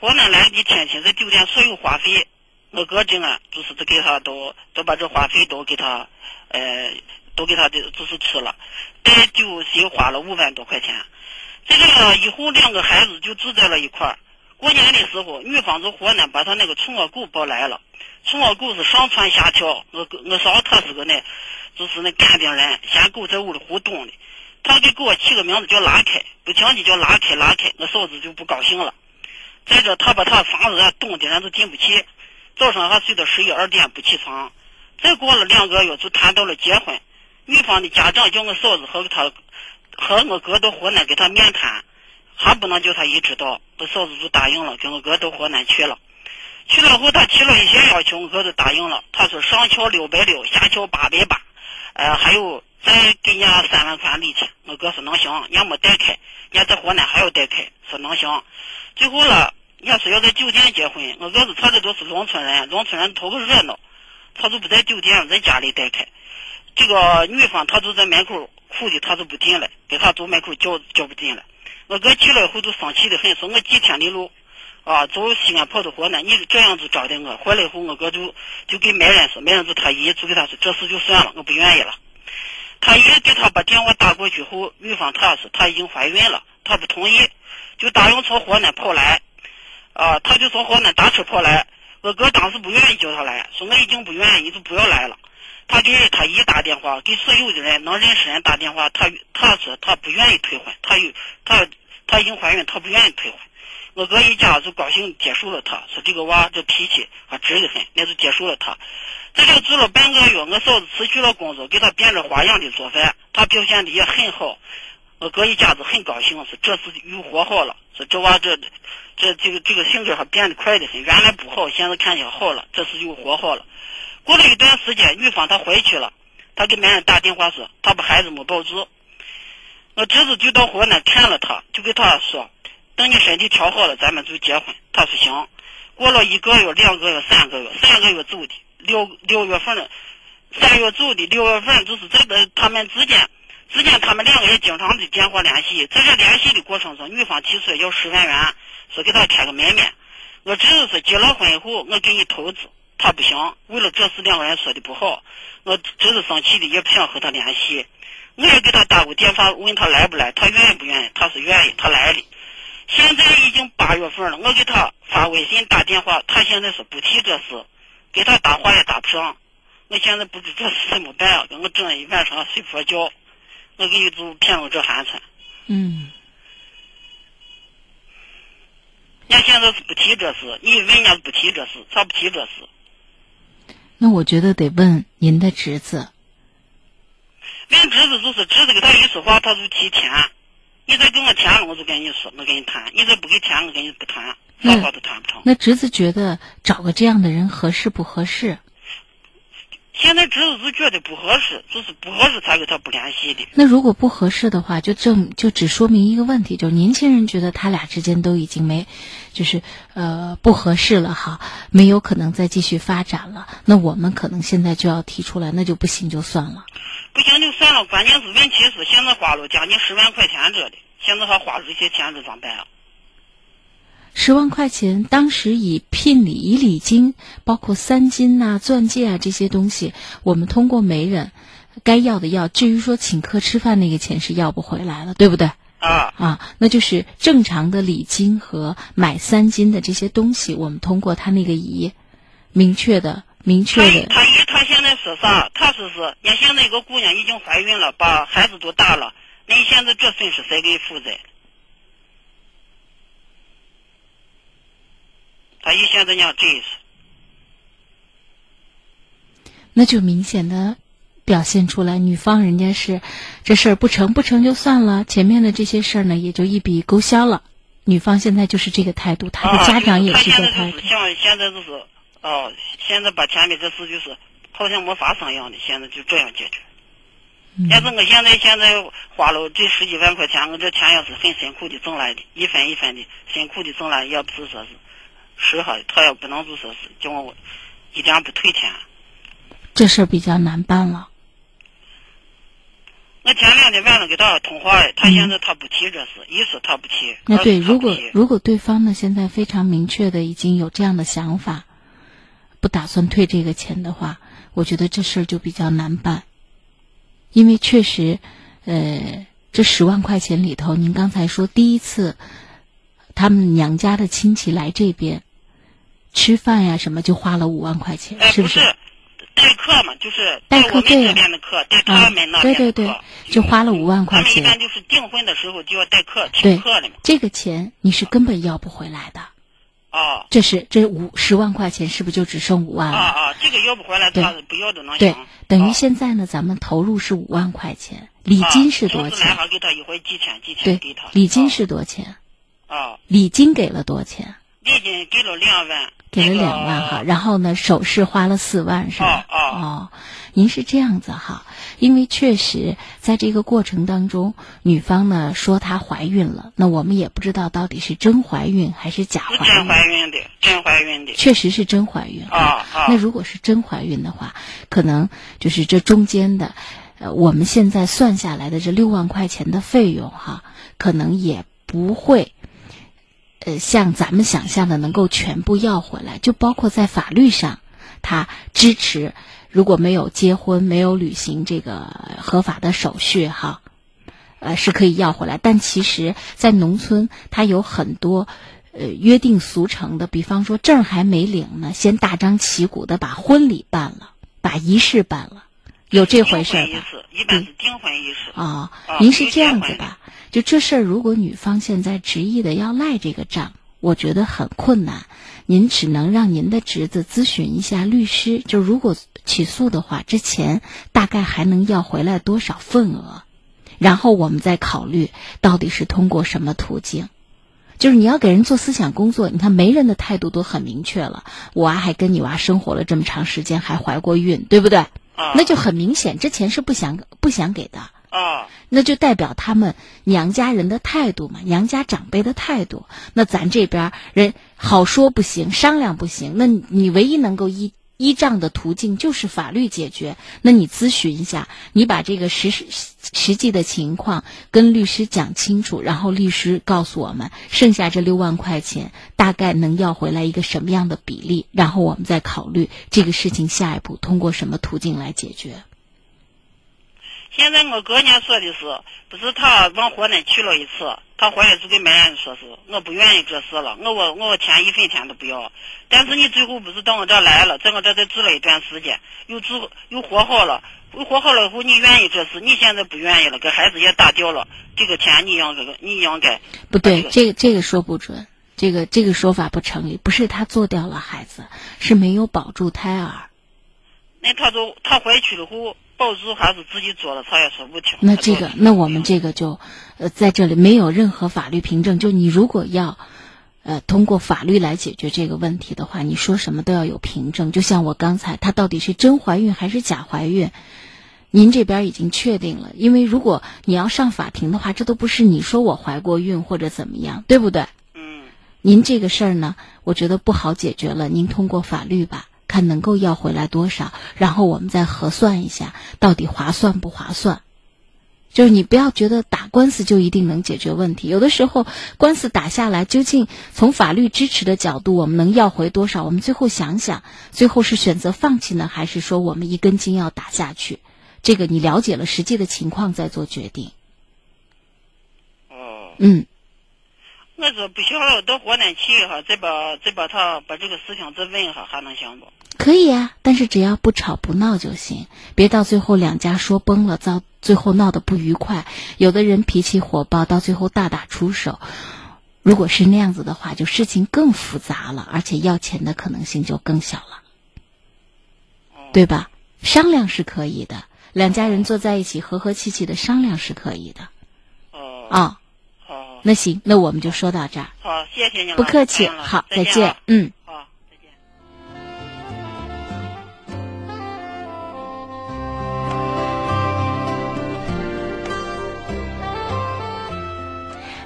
Speaker 11: 河南来的亲戚在酒店所有花费，我哥这个就是都给他都都把这花费都给他，呃，都给他的就是吃了，带酒席花了五万多块钱。这个以后，两个孩子就住在了一块儿。过年的时候，女方从河南把她那个宠物狗抱来了，宠物狗是上蹿下跳，我哥我嫂她是个那，就是那干病人，嫌狗在屋里胡动的。他给狗起个名字叫拉开，不讲的叫拉开拉开，我嫂子就不高兴了。再者，他把他房子冻的人都进不去，早上还睡到十一二点不起床。再过了两个月，就谈到了结婚。女方的家长叫我嫂子和他和我哥到河南给他面谈，还不能叫他一知道。我嫂子就答应了，跟我哥到河南去了。去了后，他提了一些要求，我哥就答应了。他说上桥六百六，下桥八百八，呃，还有再给人家三万块礼钱。我哥说能行，人家没带开，人家在河南还要带开，说能行。最后了，人家说要在酒店结婚，我哥说他这都是农村人，农村人图个热闹，他就不在酒店，在家里带开。这个女方她就在门口哭的，他就不进来，给他走门口叫叫不进来。我哥去了以后就生气的很，说我几天的路，啊，从西安跑到河南，你这样子招待我。回来以后，我哥就就给媒人说，媒人就他姨就给他说，这事就算了，我不愿意了。他姨给他把电话打过去后，女方她说她已经怀孕了，她不同意，就答应从河南跑来，啊，他就从河南打车跑来。我哥当时不愿意叫他来，说我已经不愿意，你就不要来了。他给他姨打电话，给所有的人能认识人打电话，他他说他不愿意退婚，他有他他已经怀孕，他不愿意退婚。我哥一家就高兴接受了他，说这个娃这脾气还直得很，那就接受了他。在这住了半个月，我嫂子辞去了工作，给他变着花样的做饭，他表现的也很好。我哥一家子很高兴，说这次又活好了，说这娃这这这个这个性格还变得快得很，原来不好，现在看起来好了，这次又活好了。过了一段时间，女方她回去了，她给男人打电话说她把孩子没保住。我侄子就到河南看了她，就给她说，等你身体调好了，咱们就结婚。她说行。过了一个月、两个月、三个月，三个月走的，六六月份了，三月走的，六月份就是这个他们之间，之间他们两个也经常的电话联系。在这联系的过程中，女方提出来要十万元，说给他开个门面。我侄子说结了婚以后，我给你投资。他不行，为了这事两个人说的不好，我真是生气的，也不想和他联系。我也给他打过电话，问他来不来，他愿意不愿意？他说愿意，他来了。现在已经八月份了，我给他发微信、打电话，他现在是不提这事，给他打话也打不上。我现在不知这事怎么办啊？给我整一晚上睡不着觉。我给你就骗我这寒碜。
Speaker 3: 嗯。
Speaker 11: 人家现在是不提这事，你问人家不提这事，咋不提这事？
Speaker 3: 那我觉得得问您的侄子。
Speaker 11: 问侄子就是侄子跟他一说话，他就提钱。你再给我钱了，我就跟你说，我跟你谈；你再不给钱，我跟你不谈，啥话都谈不成。
Speaker 3: 那侄子觉得找个这样的人合适不合适？
Speaker 11: 现在侄子是觉得不合适，就是不合适才跟他不联系的。
Speaker 3: 那如果不合适的话，就证就只说明一个问题，就是年轻人觉得他俩之间都已经没，就是呃不合适了哈，没有可能再继续发展了。那我们可能现在就要提出来，那就不行就算了。
Speaker 11: 不行就算了，关键是问题是现在花了将近十万块钱这里，现在还花这些钱这咋办啊？
Speaker 3: 十万块钱，当时以聘礼、以礼金，包括三金呐、钻戒啊这些东西，我们通过媒人，该要的要。至于说请客吃饭那个钱是要不回来了，对不对？
Speaker 11: 啊
Speaker 3: 啊，那就是正常的礼金和买三金的这些东西，我们通过他那个仪，明确的、明确的。
Speaker 11: 他姨他现在是啥？他说是，你现在一个姑娘已经怀孕了，把孩子都大了，那你现在这损失谁给负责？他一现在讲这意思，
Speaker 3: 那就明显的表现出来，女方人家是这事儿不成不成就算了，前面的这些事儿呢也就一笔勾销了。女方现在就是这个态度，她的家长也是这个态度。
Speaker 11: 像现在就是哦，现在把前面这事就是好像没发生一样的，现在就这样解决。但是我现在现在花了这十几万块钱，我这钱也是很辛苦的挣来的，一分一分的辛苦的挣来，也不是说是。是哈，他要不能就说是叫我一点不退钱，
Speaker 3: 这事儿比较难办了。
Speaker 11: 我前两天晚上给他通话，他现在他不提这事，一说他不提。
Speaker 3: 那对，如果如果对方呢现在非常明确的已经有这样的想法，不打算退这个钱的话，我觉得这事儿就比较难办，因为确实，呃，这十万块钱里头，您刚才说第一次他们娘家的亲戚来这边。吃饭呀，什么就花了五万块钱，是
Speaker 11: 不
Speaker 3: 是？
Speaker 11: 代课嘛，就是
Speaker 3: 代课这
Speaker 11: 边的课。代他们那
Speaker 3: 对对对，就花了五万块钱。
Speaker 11: 他们一般就是订婚的时候就要代课请客的嘛。
Speaker 3: 这个钱你是根本要不回来的。
Speaker 11: 哦。
Speaker 3: 这是这五十万块钱，是不是就只剩五万了？
Speaker 11: 啊啊，这个要不回来，他不要都能
Speaker 3: 对，等于现在呢，咱们投入是五万块钱，礼金是多少钱？
Speaker 11: 给他一回几千几千给他。
Speaker 3: 礼金是多少钱？
Speaker 11: 啊。
Speaker 3: 礼金给了多少钱？
Speaker 11: 礼金给了两万。
Speaker 3: 给了两万哈，然后呢，首饰花了四万是吧？哦，您是这样子哈，因为确实在这个过程当中，女方呢说她怀孕了，那我们也不知道到底是真怀孕还是假怀孕。
Speaker 11: 真怀孕的，真怀孕的。
Speaker 3: 确实是真怀孕
Speaker 11: 啊
Speaker 3: 啊！那如果是真怀孕的话，可能就是这中间的，呃，我们现在算下来的这六万块钱的费用哈，可能也不会。呃，像咱们想象的能够全部要回来，就包括在法律上，他支持如果没有结婚、没有履行这个合法的手续，哈，呃，是可以要回来。但其实，在农村，他有很多呃约定俗成的，比方说证还没领呢，先大张旗鼓的把婚礼办了，把仪式办了，有这回事吧？
Speaker 11: 一般是订婚仪式
Speaker 3: 啊。您是这样子吧？就这事儿，如果女方现在执意的要赖这个账，我觉得很困难。您只能让您的侄子咨询一下律师，就如果起诉的话，这钱大概还能要回来多少份额，然后我们再考虑到底是通过什么途径。就是你要给人做思想工作，你看媒人的态度都很明确了，我娃还跟你娃生活了这么长时间，还怀过孕，对不对？那就很明显，这钱是不想不想给的。
Speaker 11: 啊，
Speaker 3: 那就代表他们娘家人的态度嘛，娘家长辈的态度。那咱这边人好说不行，商量不行。那你唯一能够依依仗的途径就是法律解决，那你咨询一下，你把这个实实实际的情况跟律师讲清楚，然后律师告诉我们，剩下这六万块钱大概能要回来一个什么样的比例，然后我们再考虑这个事情下一步通过什么途径来解决。
Speaker 11: 现在我哥家说的是，不是他往河南去了一次，他回来就跟媒人说是，我不愿意这事了，我我我钱一分钱都不要。但是你最后不是到我这来了，在我这再住了一段时间，又住又活好了，又活好了以后，你愿意这事，你现在不愿意了，给孩子也打掉了，这个钱你应该你应该。
Speaker 3: 不对，这个这个说不准，这个这个说法不成立，不是他做掉了孩子，是没有保住胎儿。
Speaker 11: 那他就他回去了后。保住还是自己做了，他也说不听。
Speaker 3: 那这个，那我们这个就，呃，在这里没有任何法律凭证。就你如果要，呃，通过法律来解决这个问题的话，你说什么都要有凭证。就像我刚才，她到底是真怀孕还是假怀孕？您这边已经确定了，因为如果你要上法庭的话，这都不是你说我怀过孕或者怎么样，对不对？
Speaker 11: 嗯。
Speaker 3: 您这个事儿呢，我觉得不好解决了。您通过法律吧。看能够要回来多少，然后我们再核算一下，到底划算不划算？就是你不要觉得打官司就一定能解决问题，有的时候官司打下来，究竟从法律支持的角度，我们能要回多少？我们最后想想，最后是选择放弃呢，还是说我们一根筋要打下去？这个你了解了实际的情况再做决定。
Speaker 11: 哦。
Speaker 3: 嗯。
Speaker 11: 我说不晓得到河南去一下，再把再把他把这个事情再问一下，还能行不？
Speaker 3: 可以啊，但是只要不吵不闹就行，别到最后两家说崩了，到最后闹得不愉快。有的人脾气火爆，到最后大打出手。如果是那样子的话，就事情更复杂了，而且要钱的可能性就更小了，对吧？商量是可以的，两家人坐在一起和和气气的商量是可以的。
Speaker 11: 哦。
Speaker 3: 啊。
Speaker 11: 好。
Speaker 3: 那行，那我们就说到这儿。
Speaker 11: 好，谢谢你了。
Speaker 3: 不客气，好，再见。嗯。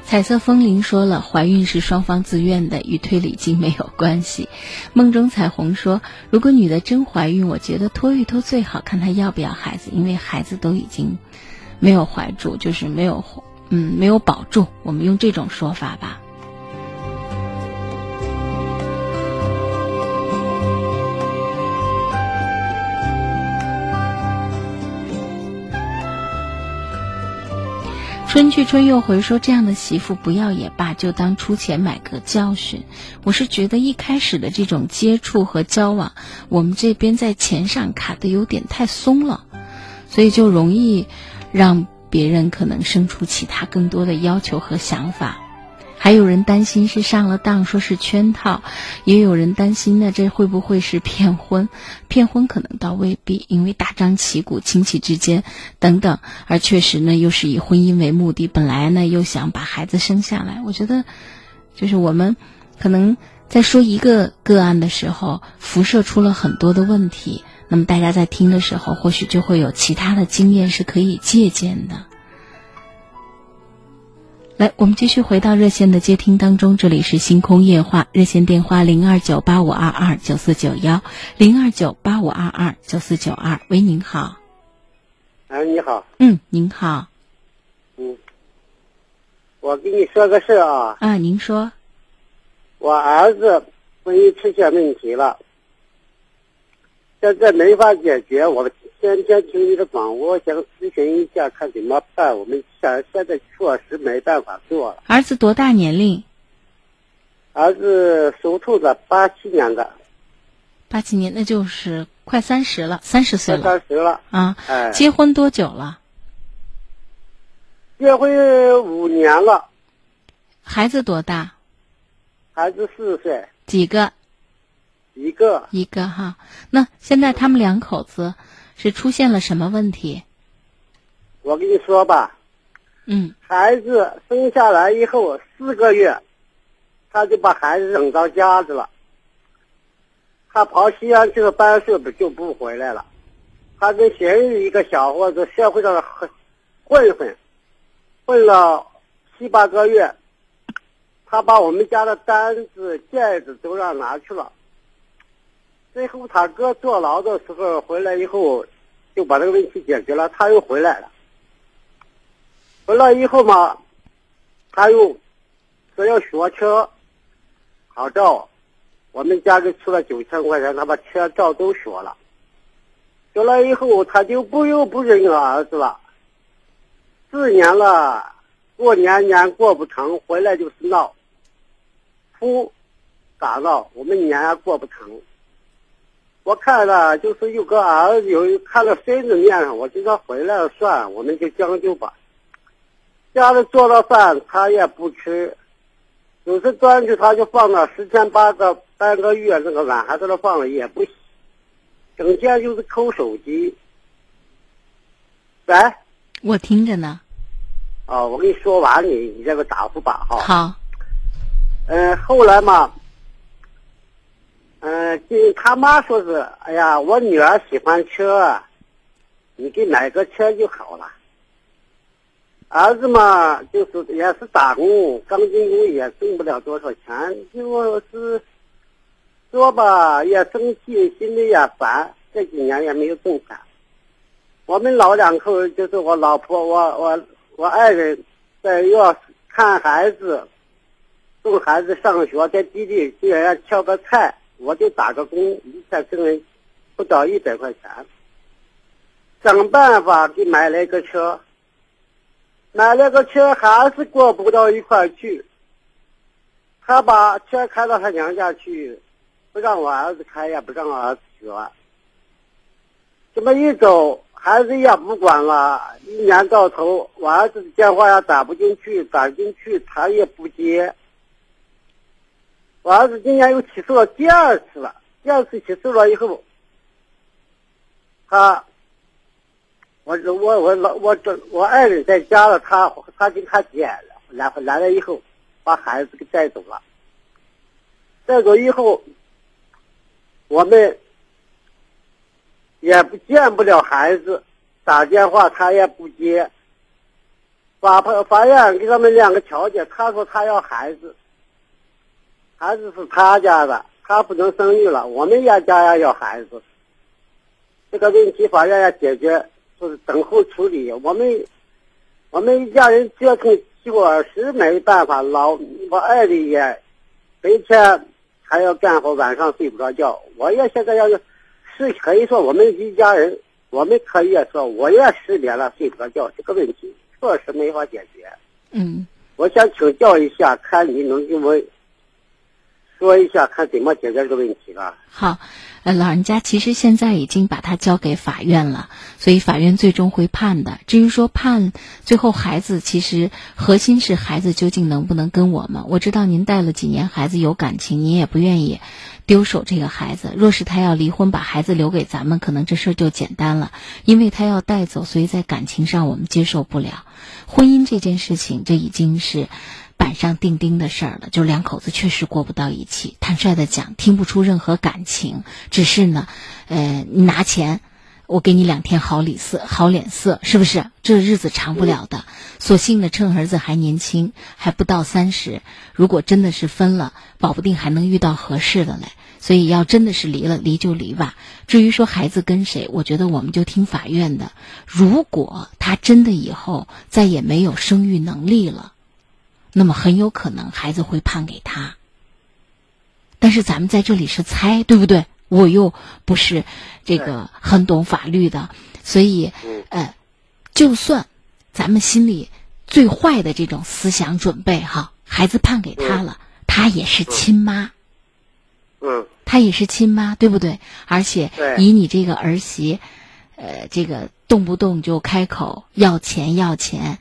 Speaker 3: 彩色风铃说了，怀孕是双方自愿的，与推理经没有关系。梦中彩虹说，如果女的真怀孕，我觉得拖一拖最好，看她要不要孩子，因为孩子都已经没有怀住，就是没有，嗯，没有保住。我们用这种说法吧。春去春又回，说这样的媳妇不要也罢，就当出钱买个教训。我是觉得一开始的这种接触和交往，我们这边在钱上卡的有点太松了，所以就容易让别人可能生出其他更多的要求和想法。还有人担心是上了当，说是圈套；也有人担心呢，这会不会是骗婚？骗婚可能倒未必，因为大张旗鼓，亲戚之间等等，而确实呢，又是以婚姻为目的，本来呢又想把孩子生下来。我觉得，就是我们可能在说一个个案的时候，辐射出了很多的问题。那么大家在听的时候，或许就会有其他的经验是可以借鉴的。来，我们继续回到热线的接听当中。这里是星空夜话，热线电话零二九八五二二九四九幺，零二九八五二二九四九二。喂，您好。
Speaker 12: 哎，你好。
Speaker 3: 嗯，您好。
Speaker 12: 嗯，我跟你说个事啊。
Speaker 3: 啊，您说。
Speaker 12: 我儿子婚姻出现问题了，现在没法解决，我。天天听你的广播，想咨询一下，看怎么办。我们现现在确实没办法做了。
Speaker 3: 儿子多大年龄？
Speaker 12: 儿子属兔的，八七年的。
Speaker 3: 八七年，那就是快三十了，三十岁了。
Speaker 12: 三十了
Speaker 3: 啊！
Speaker 12: 哎，
Speaker 3: 结婚多久了？
Speaker 12: 结婚五年了。
Speaker 3: 孩子多大？
Speaker 12: 孩子四岁。
Speaker 3: 几个？
Speaker 12: 一个。
Speaker 3: 一个哈。那现在他们两口子。是出现了什么问题？
Speaker 12: 我跟你说吧，
Speaker 3: 嗯，
Speaker 12: 孩子生下来以后四个月，他就把孩子扔到家子了。他跑西安去了办事，不就不回来了。他跟新人一个小伙子社会上混混混，混了七八个月，他把我们家的单子、戒指都让拿去了。最后他哥坐牢的时候回来以后，就把这个问题解决了，他又回来了。回来以后嘛，他又说要学车，考照，我们家里出了九千块钱，他把车照都学了。学了以后，他就不又不认儿子了。四年了，过年年过不成，回来就是闹，哭，打闹，我们年过不成。我看了，就是有个儿子，有看了孙子面上，我就说回来了算，我们就将就吧。家里做了饭，他也不吃，有时端去他就放那十天八个半个月，那个碗还在那放着也不洗，整天就是抠手机。喂，
Speaker 3: 我听着呢。
Speaker 12: 哦，我跟你说完你，你这个答复吧，哈。
Speaker 3: 好。
Speaker 12: 嗯，后来嘛，嗯，这他妈说是，哎呀，我女儿喜欢车，你给买个车就好了。儿子嘛，就是也是打工，刚进工也挣不了多少钱，就是说吧，也生气，心里也烦。这几年也没有挣钱。我们老两口就是我老婆，我我我爱人，在要看孩子，送孩子上学，在地里给人家挑个菜，我就打个工，一天挣了不到一百块钱，想办法给买了一个车。买了个车还是过不到一块去。他把车开到他娘家去，不让我儿子开，也不让我儿子学。这么一走，孩子也不管了。一年到头，我儿子的电话也打不进去，打进去他也不接。我儿子今年又起诉了第二次了，第二次起诉了以后，他。我我我老我这我爱人在家了，他他跟他姐来来了以后，把孩子给带走了。带走以后，我们也不见不了孩子，打电话他也不接。法法法院给他们两个调解，他说他要孩子，孩子是他家的，他不能生育了。我们家家要要孩子，这个问题法院要解决。就是等候处理，我们我们一家人折腾，确实没办法。老我爱的也白天还要干活，晚上睡不着觉。我也现在要是可以说，我们一家人，我们可以说，我也失眠了，睡不着觉。这个问题确实没法解决。
Speaker 3: 嗯，
Speaker 12: 我想请教一下，看你能给我说一下，看怎么解决这个问题了。
Speaker 3: 好。呃，老人家其实现在已经把他交给法院了，所以法院最终会判的。至于说判最后孩子，其实核心是孩子究竟能不能跟我们。我知道您带了几年孩子有感情，您也不愿意丢手这个孩子。若是他要离婚，把孩子留给咱们，可能这事儿就简单了。因为他要带走，所以在感情上我们接受不了。婚姻这件事情，这已经是。板上钉钉的事儿了，就两口子确实过不到一起。坦率的讲，听不出任何感情，只是呢，呃，你拿钱，我给你两天好礼色，好脸色，是不是？这日子长不了的。所幸呢，趁儿子还年轻，还不到三十，如果真的是分了，保不定还能遇到合适的嘞。所以要真的是离了，离就离吧。至于说孩子跟谁，我觉得我们就听法院的。如果他真的以后再也没有生育能力了。那么很有可能孩子会判给他，但是咱们在这里是猜，对不对？我又不是这个很懂法律的，所以呃，就算咱们心里最坏的这种思想准备哈，孩子判给他了，他也是亲妈，
Speaker 12: 嗯，
Speaker 3: 他也是亲妈，对不对？而且以你这个儿媳，呃，这个动不动就开口要钱要钱。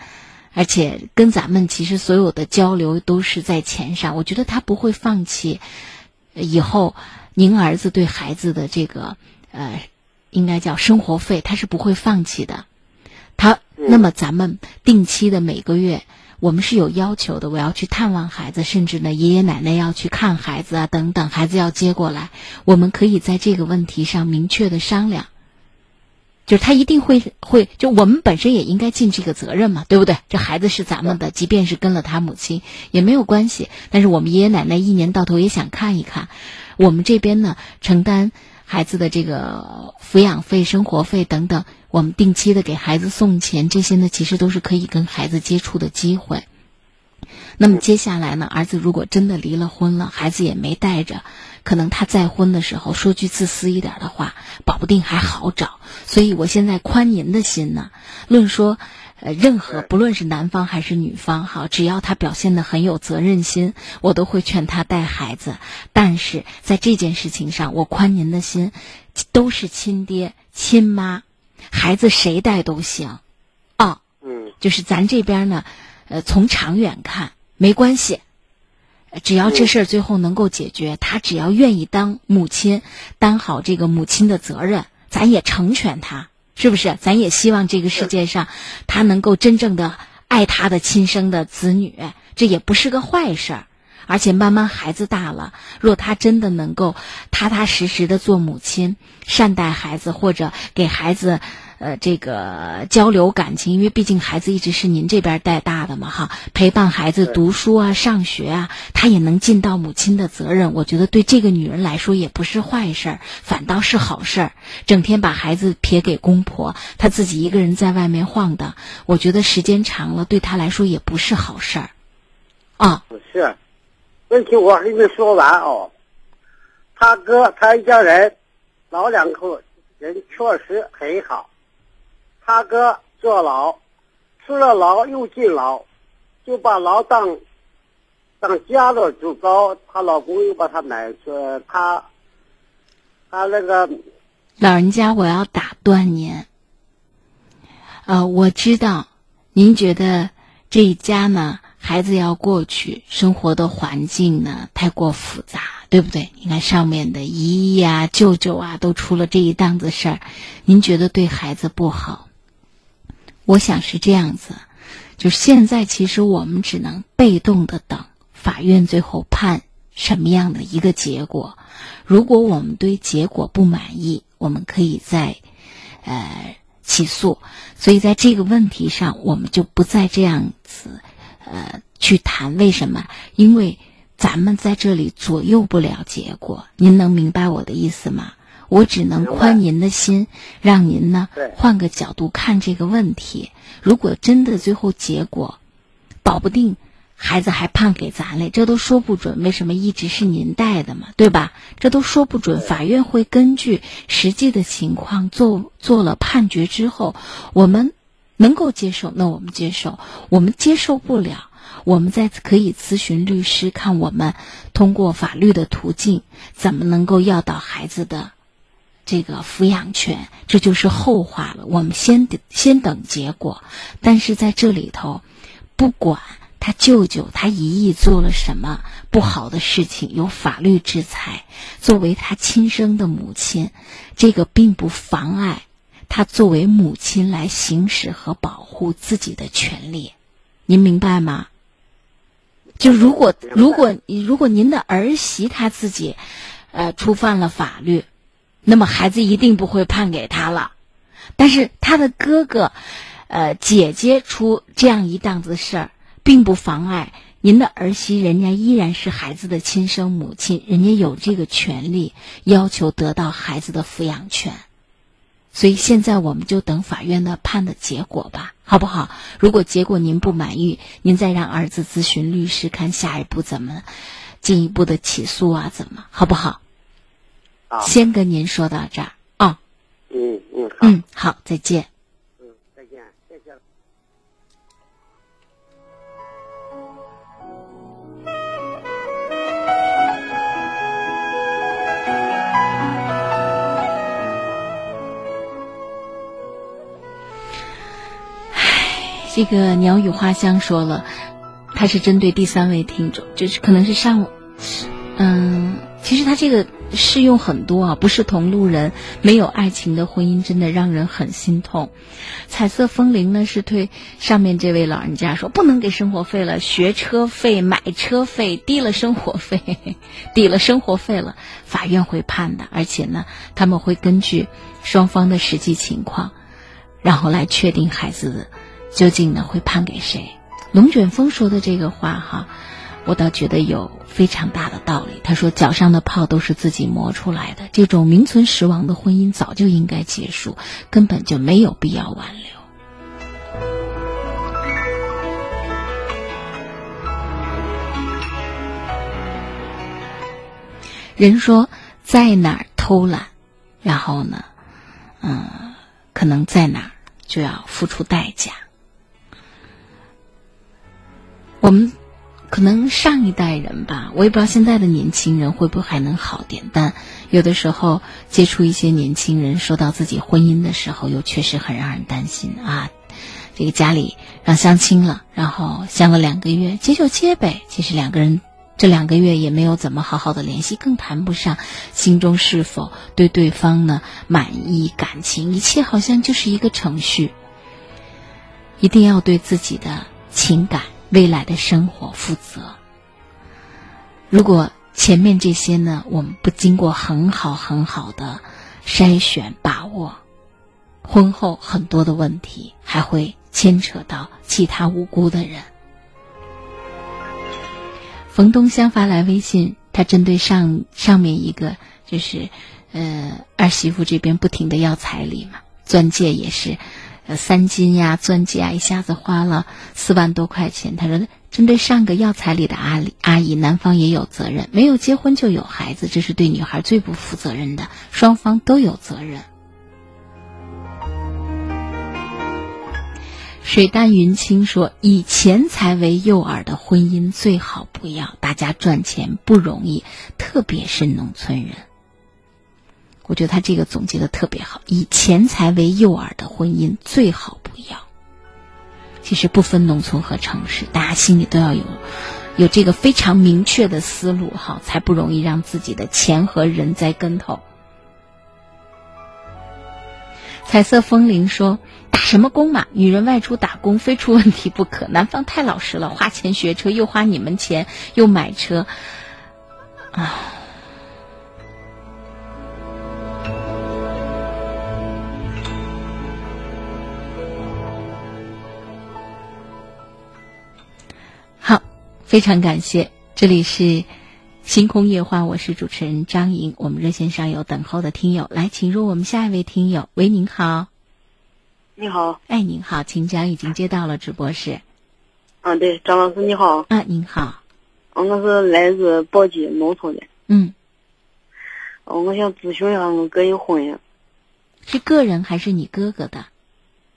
Speaker 3: 而且跟咱们其实所有的交流都是在钱上，我觉得他不会放弃。以后您儿子对孩子的这个呃，应该叫生活费，他是不会放弃的。他那么咱们定期的每个月，我们是有要求的，我要去探望孩子，甚至呢爷爷奶奶要去看孩子啊等等，孩子要接过来，我们可以在这个问题上明确的商量。就是他一定会会，就我们本身也应该尽这个责任嘛，对不对？这孩子是咱们的，即便是跟了他母亲也没有关系。但是我们爷爷奶奶一年到头也想看一看，我们这边呢承担孩子的这个抚养费、生活费等等，我们定期的给孩子送钱，这些呢，其实都是可以跟孩子接触的机会。那么接下来呢，儿子如果真的离了婚了，孩子也没带着，可能他再婚的时候说句自私一点的话，保不定还好找。所以我现在宽您的心呢，论说。呃，任何不论是男方还是女方，哈，只要他表现的很有责任心，我都会劝他带孩子。但是在这件事情上，我宽您的心，都是亲爹亲妈，孩子谁带都行，啊，
Speaker 12: 嗯，
Speaker 3: 就是咱这边呢，呃，从长远看没关系，只要这事儿最后能够解决，他只要愿意当母亲，担好这个母亲的责任，咱也成全他。是不是？咱也希望这个世界上，他能够真正的爱他的亲生的子女，这也不是个坏事儿。而且慢慢孩子大了，若他真的能够踏踏实实的做母亲，善待孩子，或者给孩子。呃，这个交流感情，因为毕竟孩子一直是您这边带大的嘛，哈，陪伴孩子读书啊、上学啊，他也能尽到母亲的责任。我觉得对这个女人来说也不是坏事儿，反倒是好事儿。整天把孩子撇给公婆，她自己一个人在外面晃荡，我觉得时间长了对她来说也不是好事儿。啊，
Speaker 12: 是，问题我还没说完哦。他哥他一家人，老两口人确实很好。他哥坐牢，出了牢又进牢，就把牢当当家了，就高。她老公又把她买去，他他那个
Speaker 3: 老人家，我要打断您。呃，我知道您觉得这一家呢，孩子要过去，生活的环境呢太过复杂，对不对？你看上面的姨姨呀、舅舅啊，都出了这一档子事儿，您觉得对孩子不好？我想是这样子，就是现在其实我们只能被动的等法院最后判什么样的一个结果。如果我们对结果不满意，我们可以再呃起诉。所以在这个问题上，我们就不再这样子呃去谈为什么？因为咱们在这里左右不了结果。您能明白我的意思吗？我只能宽您的心，让您呢换个角度看这个问题。如果真的最后结果，保不定孩子还判给咱嘞，这都说不准。为什么一直是您带的嘛，对吧？这都说不准。法院会根据实际的情况做做了判决之后，我们能够接受，那我们接受；我们接受不了，我们再可以咨询律师，看我们通过法律的途径怎么能够要到孩子的。这个抚养权，这就是后话了。我们先等，先等结果。但是在这里头，不管他舅舅、他姨姨做了什么不好的事情，有法律制裁。作为他亲生的母亲，这个并不妨碍他作为母亲来行使和保护自己的权利。您明白吗？就如果如果如果您的儿媳她自己，呃，触犯了法律。那么孩子一定不会判给他了，但是他的哥哥、呃姐姐出这样一档子事儿，并不妨碍您的儿媳，人家依然是孩子的亲生母亲，人家有这个权利要求得到孩子的抚养权。所以现在我们就等法院的判的结果吧，好不好？如果结果您不满意，您再让儿子咨询律师，看下一步怎么进一步的起诉啊，怎么好不好？先跟您说到这儿啊，
Speaker 12: 嗯嗯好，
Speaker 3: 嗯好，再见。
Speaker 12: 嗯，再见，谢谢。
Speaker 3: 唉，这个鸟语花香说了，他是针对第三位听众，就是可能是上，嗯，其实他这个。适用很多啊，不是同路人，没有爱情的婚姻真的让人很心痛。彩色风铃呢是对上面这位老人家说，不能给生活费了，学车费、买车费低了生活费，抵了生活费了，法院会判的，而且呢，他们会根据双方的实际情况，然后来确定孩子究竟呢会判给谁。龙卷风说的这个话哈。我倒觉得有非常大的道理。他说：“脚上的泡都是自己磨出来的，这种名存实亡的婚姻早就应该结束，根本就没有必要挽留。”人说，在哪儿偷懒，然后呢，嗯，可能在哪儿就要付出代价。我们可能上一代人吧，我也不知道现在的年轻人会不会还能好点。但有的时候接触一些年轻人，说到自己婚姻的时候，又确实很让人担心啊。这个家里让相亲了，然后相了两个月，接就接呗。其实两个人。这两个月也没有怎么好好的联系，更谈不上心中是否对对方呢满意，感情一切好像就是一个程序。一定要对自己的情感、未来的生活负责。如果前面这些呢，我们不经过很好很好的筛选把握，婚后很多的问题还会牵扯到其他无辜的人。冯东香发来微信，他针对上上面一个就是，呃，儿媳妇这边不停的要彩礼嘛，钻戒也是，呃，三金呀，钻戒啊，一下子花了四万多块钱。他说，针对上个要彩礼的阿阿姨，男方也有责任，没有结婚就有孩子，这是对女孩最不负责任的，双方都有责任。水淡云轻说：“以钱财为诱饵的婚姻最好不要。大家赚钱不容易，特别是农村人。我觉得他这个总结的特别好。以钱财为诱饵的婚姻最好不要。其实不分农村和城市，大家心里都要有有这个非常明确的思路，哈，才不容易让自己的钱和人栽跟头。”彩色风铃说。打什么工嘛？女人外出打工，非出问题不可。男方太老实了，花钱学车，又花你们钱，又买车，啊！非常感谢。这里是星空夜话，我是主持人张莹。我们热线上有等候的听友，来，请入我们下一位听友。喂，您好。
Speaker 13: 你好，
Speaker 3: 哎，您好，请讲，已经接到了直播室。
Speaker 13: 啊，对，张老师你好。
Speaker 3: 啊，您好。
Speaker 13: 我是来自宝鸡农村的。
Speaker 3: 嗯。
Speaker 13: 我想咨询一下我哥的婚姻。
Speaker 3: 是个人还是你哥哥的？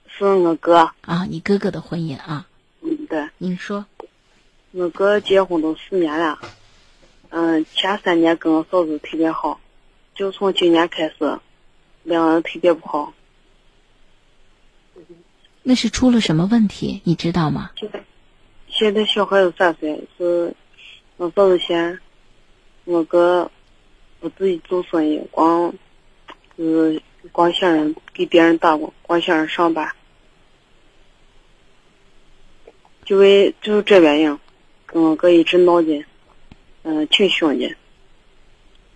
Speaker 13: 是我哥。
Speaker 3: 啊，你哥哥的婚姻啊。
Speaker 13: 嗯，对。
Speaker 3: 您说。
Speaker 13: 我哥结婚都四年了，嗯，前三年跟我嫂子特别好，就从今年开始，两人特别不好。
Speaker 3: 那是出了什么问题，你知道吗？
Speaker 13: 现在，现在小孩子三岁，是我嫂子嫌我哥不自己做生意，光是光想着给别人打工，光想着上班，就为就是这原因，跟我哥一直闹的，嗯，挺凶的，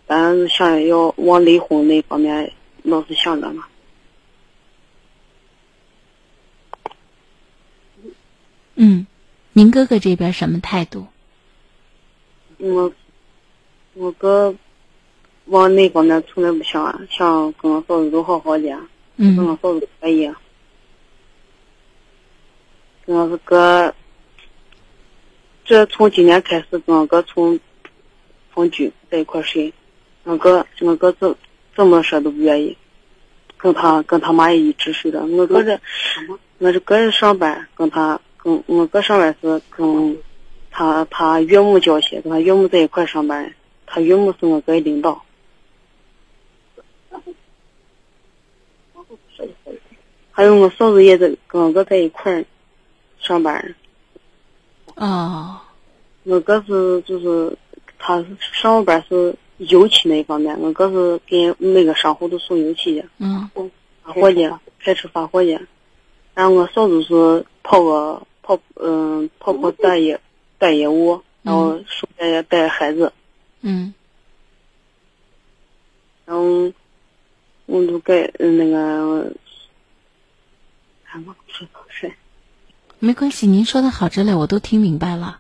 Speaker 13: 但是想要往离婚那方面老是想着嘛。
Speaker 3: 嗯，您哥哥这边什么态度？
Speaker 13: 我我哥往那方面从来不想，想跟我嫂子都好好的，跟我嫂子可以。跟我哥，这从今年开始跟我哥从同居在一块睡，我哥我哥怎怎么说都不愿意，跟他跟他妈也一直睡的。我哥这我这哥上班跟他。跟我哥上班是跟他他岳母交接，跟他岳母在一块上班。他岳母是我哥的领导。还有我嫂子也在跟我哥在一块上班。
Speaker 3: 哦。
Speaker 13: 我哥是就是他上班是油漆那一方面，我哥是给每个商户都送油漆的。
Speaker 3: 嗯。
Speaker 13: 发货的，开车发货的。然后我嫂子是跑个。跑嗯，跑跑大业大业务，然后顺便也带孩子。
Speaker 3: 嗯。
Speaker 13: 然后我就给那个，什么说是？
Speaker 3: 没关系，您说的好着嘞，我都听明白了。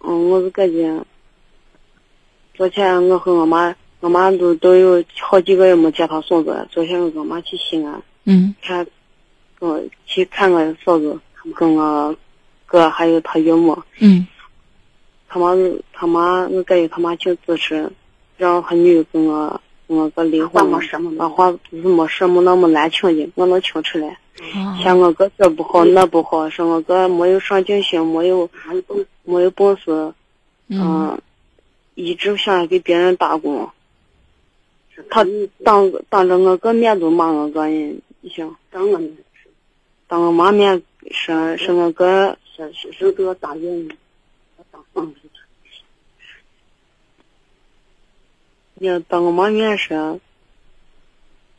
Speaker 13: 嗯，我是感觉，昨天我和我妈，我妈都都有好几个月没见她嫂子。昨天我跟我妈去西安，
Speaker 3: 嗯，
Speaker 13: 看，我去看我嫂子，跟我哥还有他岳母。
Speaker 3: 嗯，
Speaker 13: 他妈，他妈，我感觉他妈挺支持，让他女跟我跟我哥离婚。那话就是没什么那么难听的，我能听出来。
Speaker 3: 哦
Speaker 13: 嫌我哥这不好那不好，说我哥没有上进心，没有没有本事，嗯，一直想给别人打工。他当当着我哥面都骂我哥人，行，
Speaker 7: 当我
Speaker 13: 当我妈面说说我哥
Speaker 7: 说说说给我打人，当疯子。
Speaker 13: 也当我妈面说，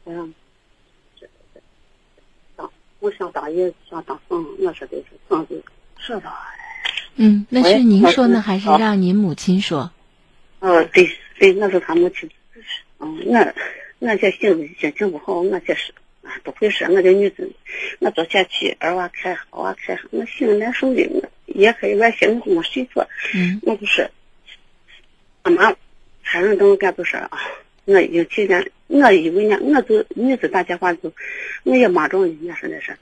Speaker 7: 嗯，当我想打也，想当疯，我说的是疯子，是的。
Speaker 3: 嗯，那是您说呢，
Speaker 7: 哎
Speaker 3: 还是让您母亲说？
Speaker 7: 哦，对对，那是他母亲。嗯，我我这性子心情不好，我这是啊不会说，我这女子，我昨天去二娃看好娃看，我心里难受的，我也可以我心我没睡着。
Speaker 3: 嗯，
Speaker 7: 我不是，俺妈反正等我干多事啊，我已经听见，我以为呢，我就女子打电话就，我也忙着呢，人家说的是。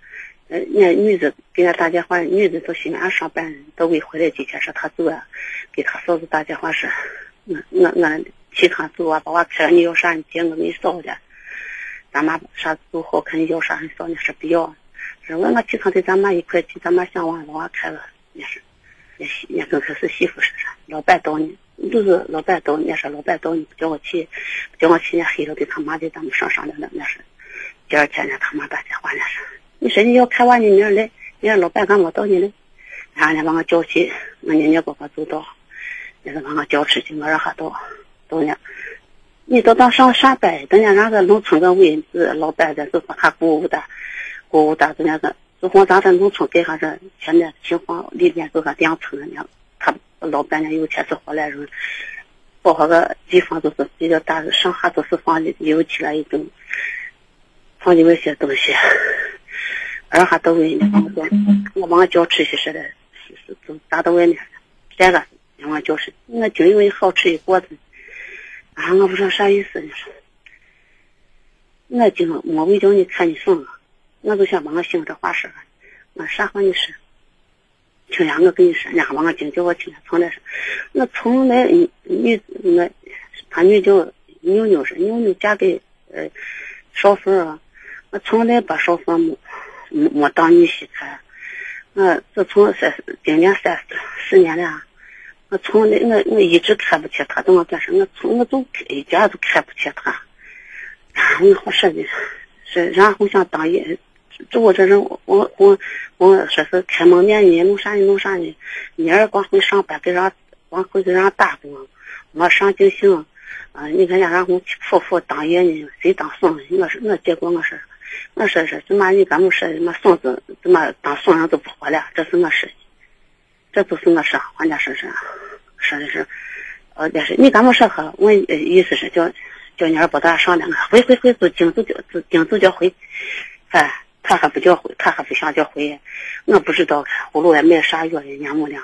Speaker 7: 呃，那女子给他打电话，女子到西安上班，到未回来几天说她走啊，给他嫂子打电话说，我我我替他走啊，把我看你要啥你接我给你扫的，咱妈啥都好看你要啥你扫，你说不要，说我我替他给咱妈一块去，咱妈想完把我看了，也是，也媳也刚开始媳妇说啥，老板到你，就是老板到你说老板到你不叫我去，叫我去，人黑了给他妈的咱们上商量的那是，第二天呢他妈打电话那是。你说你要看完你明儿来，明儿老板干我到你来，然后呢把我叫去，我年年哥哥走到，那个把我叫出去，我让他到，到呢，你到当上上班，等下那个农村个位置老板的就把他鼓舞的，鼓舞的，等那个就光咱这农村给他这现在情况里面都个两层呢，老板呢有钱是荷兰人，包括个地方都是比较大，上下都是房子有起来一种，放进那些东西。二哈到外面，我我把我叫出去说的，是是都打到外面，这个让我叫出，我就因为好吃一锅子，啊，我不知道啥意思，你说，我今没为叫你看你什么，我就想把我心里这话说了，我啥话你说，听呀，我跟你说，人家把我净叫我听，从来说，我从来女我他女叫妞妞是妞妞嫁给呃少凤啊，我从来把少凤没。没当女婿看，我自从三今年三十四年了，我从来我我一直看不起他，怎么干啥？我从我就一点都看不起他。我好说的，是然后想当爷，就我这人，我我我说是开门面呢，弄啥呢弄啥呢？你儿光会上班，给人光会给人打工，没上进心。啊，你看人家让我夫妇当爷呢，谁当孙子？我说我结果我说。我说是怎么你敢不说什么孙子怎么当孙人都不活了？这是我说的，这都是我说，人家说是说的是，呃，也是你敢不说和我意思是叫叫你儿不大商量，回回回就顶就叫顶就叫回，哎，他还不叫回，他还不想叫回，我不知道葫芦也买啥药人家没了，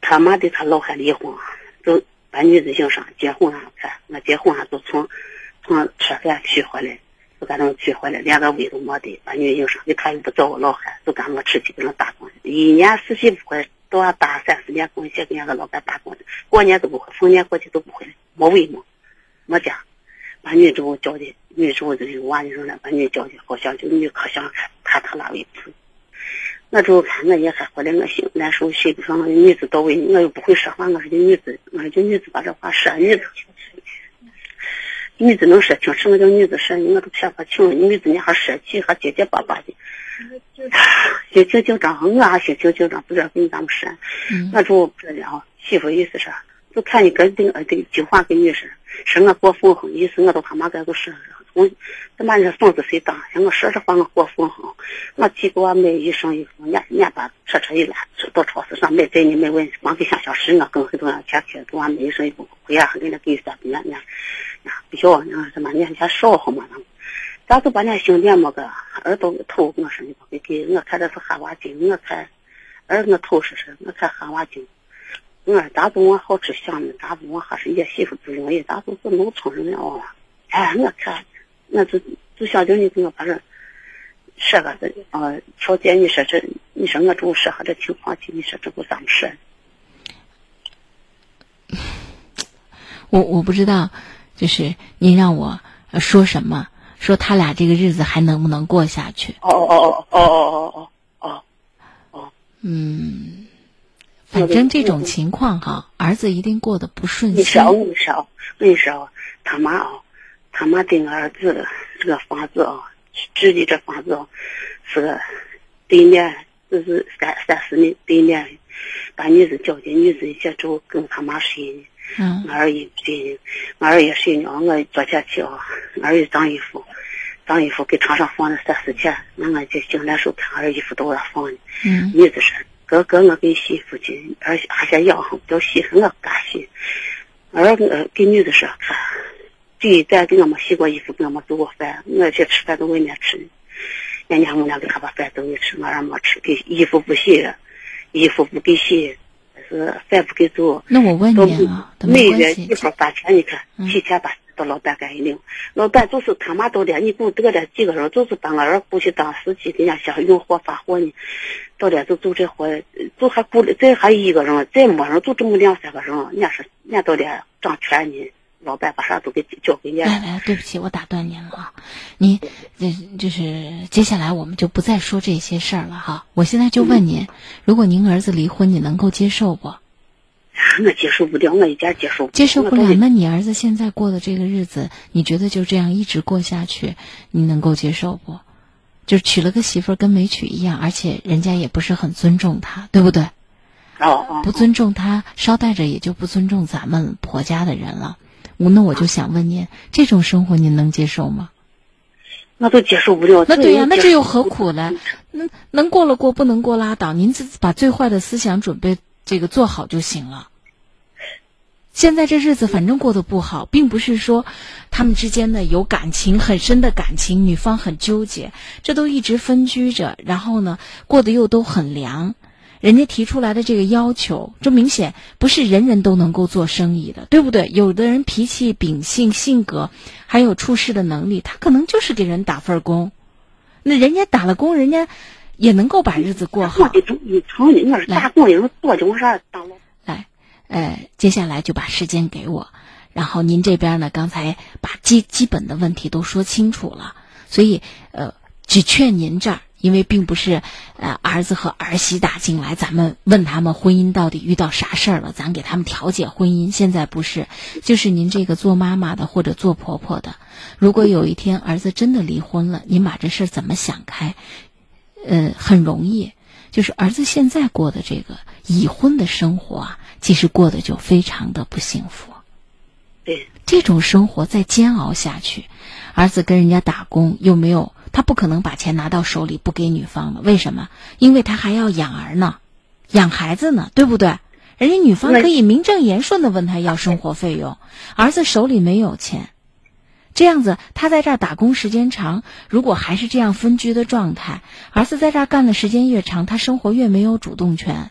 Speaker 7: 他妈的他老汉离婚，就把女子硬上结婚上看，我结婚了就从从车站取回来。就赶上取回来，连个位都没得，把女硬上，他又不找我老汉，就赶我出去给人打工，一年四季不回，都要打三四年工，去给人家老板打工，过年都不回，逢年过节都不回来，没胃没，没家，把女主叫的，女主这有娃的人了，把女叫的，好像就女可想看，看他那位置，我之后看我也还回来，我心难受，心不上，女子到位，我又不会说话，我说这女子，我说这女子把这话说，女子。女子能说清，什么叫女子说？我都骗不清。女子你还说气，还结结巴巴的，心情紧张，我还心情紧张，不知道跟你咋么说。我就不知道，媳妇意思是，就看你跟对对计划跟你说，说我过分哼，意思我都他妈该都说，我他妈这孙子谁当？像我说这话我过分哼，我去给我买一身衣服，人人把车车一拉，到超市上买给你买问，光给想想是我跟很多人钱去给我买一身衣服，回来还给人给三百人。不要，那什么，年钱少好嘛？咱就把那兄弟么个耳朵头，我说你不会给，我看这是哈娃精，我看，儿我头是是，我看哈娃精，我说咋不我好吃香呢？咋不我还是也媳妇不容易？咋不是农村人哦？哎，我看，我就就想叫你给我把这说个这呃条件，你说这，你说我这适合这情况去，你说这不咋么说？
Speaker 3: 我我不知道，就是您让我说什么，说他俩这个日子还能不能过下去？
Speaker 7: 哦哦哦哦哦哦哦哦哦，
Speaker 3: 嗯，反正这种情况哈，儿子一定过得不顺
Speaker 7: 你
Speaker 3: 心。
Speaker 7: 说我跟你说，我跟你说，他妈啊，他妈给我儿子这个房子啊，住的这房子啊，是个对面，就是三三四米对面，把女子叫进女子一些之后，跟他妈睡呢。
Speaker 3: 嗯
Speaker 7: 我二姨不对，我二姨睡呢，我昨天去啊，我二姨脏衣服，脏衣服给床上放了三四天，那我就醒来时候看二姨夫都给他放呢。
Speaker 3: 嗯
Speaker 7: 女子说：“哥哥，我给洗衣服去，而且还嫌腰很不要洗，我干洗。”儿我给女的说：“看，对，咱给我们洗过衣服，给我们做过饭，我去吃饭在外面吃。人家我俩给他把饭都给吃，我儿没吃，给衣服不洗，衣服不给洗，是饭不给做。
Speaker 3: 那我问你啊，
Speaker 7: 每月一。会儿把钱，你看提前把到老板干一领，老板就是他妈到点，你给我得了几个人，就是把我儿过去当司机，人家想用货发货呢，到点就做这活，就还雇了，再还一个人，再没人，就这么两三个人，人家说人家到点掌权呢，老板把啥都给交给人家。
Speaker 3: 来来，对不起，我打断您了啊！您这就是接下来我们就不再说这些事儿了哈。我现在就问您，如果您儿子离婚，你能够接受不？
Speaker 7: 我接受不了，我一点接受
Speaker 3: 接受不了，那你儿子现在过的这个日子，你觉得就这样一直过下去，你能够接受不？就是娶了个媳妇儿跟没娶一样，而且人家也不是很尊重他，对不对？
Speaker 7: 哦哦，
Speaker 3: 不尊重他，捎带着也就不尊重咱们婆家的人了。我那我就想问您，这种生活您能接受吗？
Speaker 7: 那都接受不了。
Speaker 3: 那对呀、那这又何苦呢？那能过了过，不能过拉倒。您自把最坏的思想准备这个做好就行了。现在这日子反正过得不好，并不是说他们之间呢有感情很深的感情，女方很纠结，这都一直分居着，然后呢过得又都很凉。人家提出来的这个要求，这明显不是人人都能够做生意的，对不对？有的人脾气、秉性、性格，还有处事的能力，他可能就是给人打份工。那人家打了工，人家也能够把日子过好。来，呃，接下来就把时间给我，然后您这边呢，刚才把基基本的问题都说清楚了，所以呃，只劝您这儿，因为并不是呃儿子和儿媳打进来，咱们问他们婚姻到底遇到啥事儿了，咱给他们调解婚姻。现在不是，就是您这个做妈妈的或者做婆婆的，如果有一天儿子真的离婚了，您把这事儿怎么想开？呃，很容易，就是儿子现在过的这个已婚的生活啊，其实过得就非常的不幸福。
Speaker 7: 对，
Speaker 3: 这种生活再煎熬下去，儿子跟人家打工又没有，他不可能把钱拿到手里不给女方了。为什么？因为他还要养儿呢，养孩子呢，对不对？人家女方可以名正言顺的问他要生活费用，儿子手里没有钱。这样子，他在这儿打工时间长，如果还是这样分居的状态，儿子在这儿干的时间越长，他生活越没有主动权。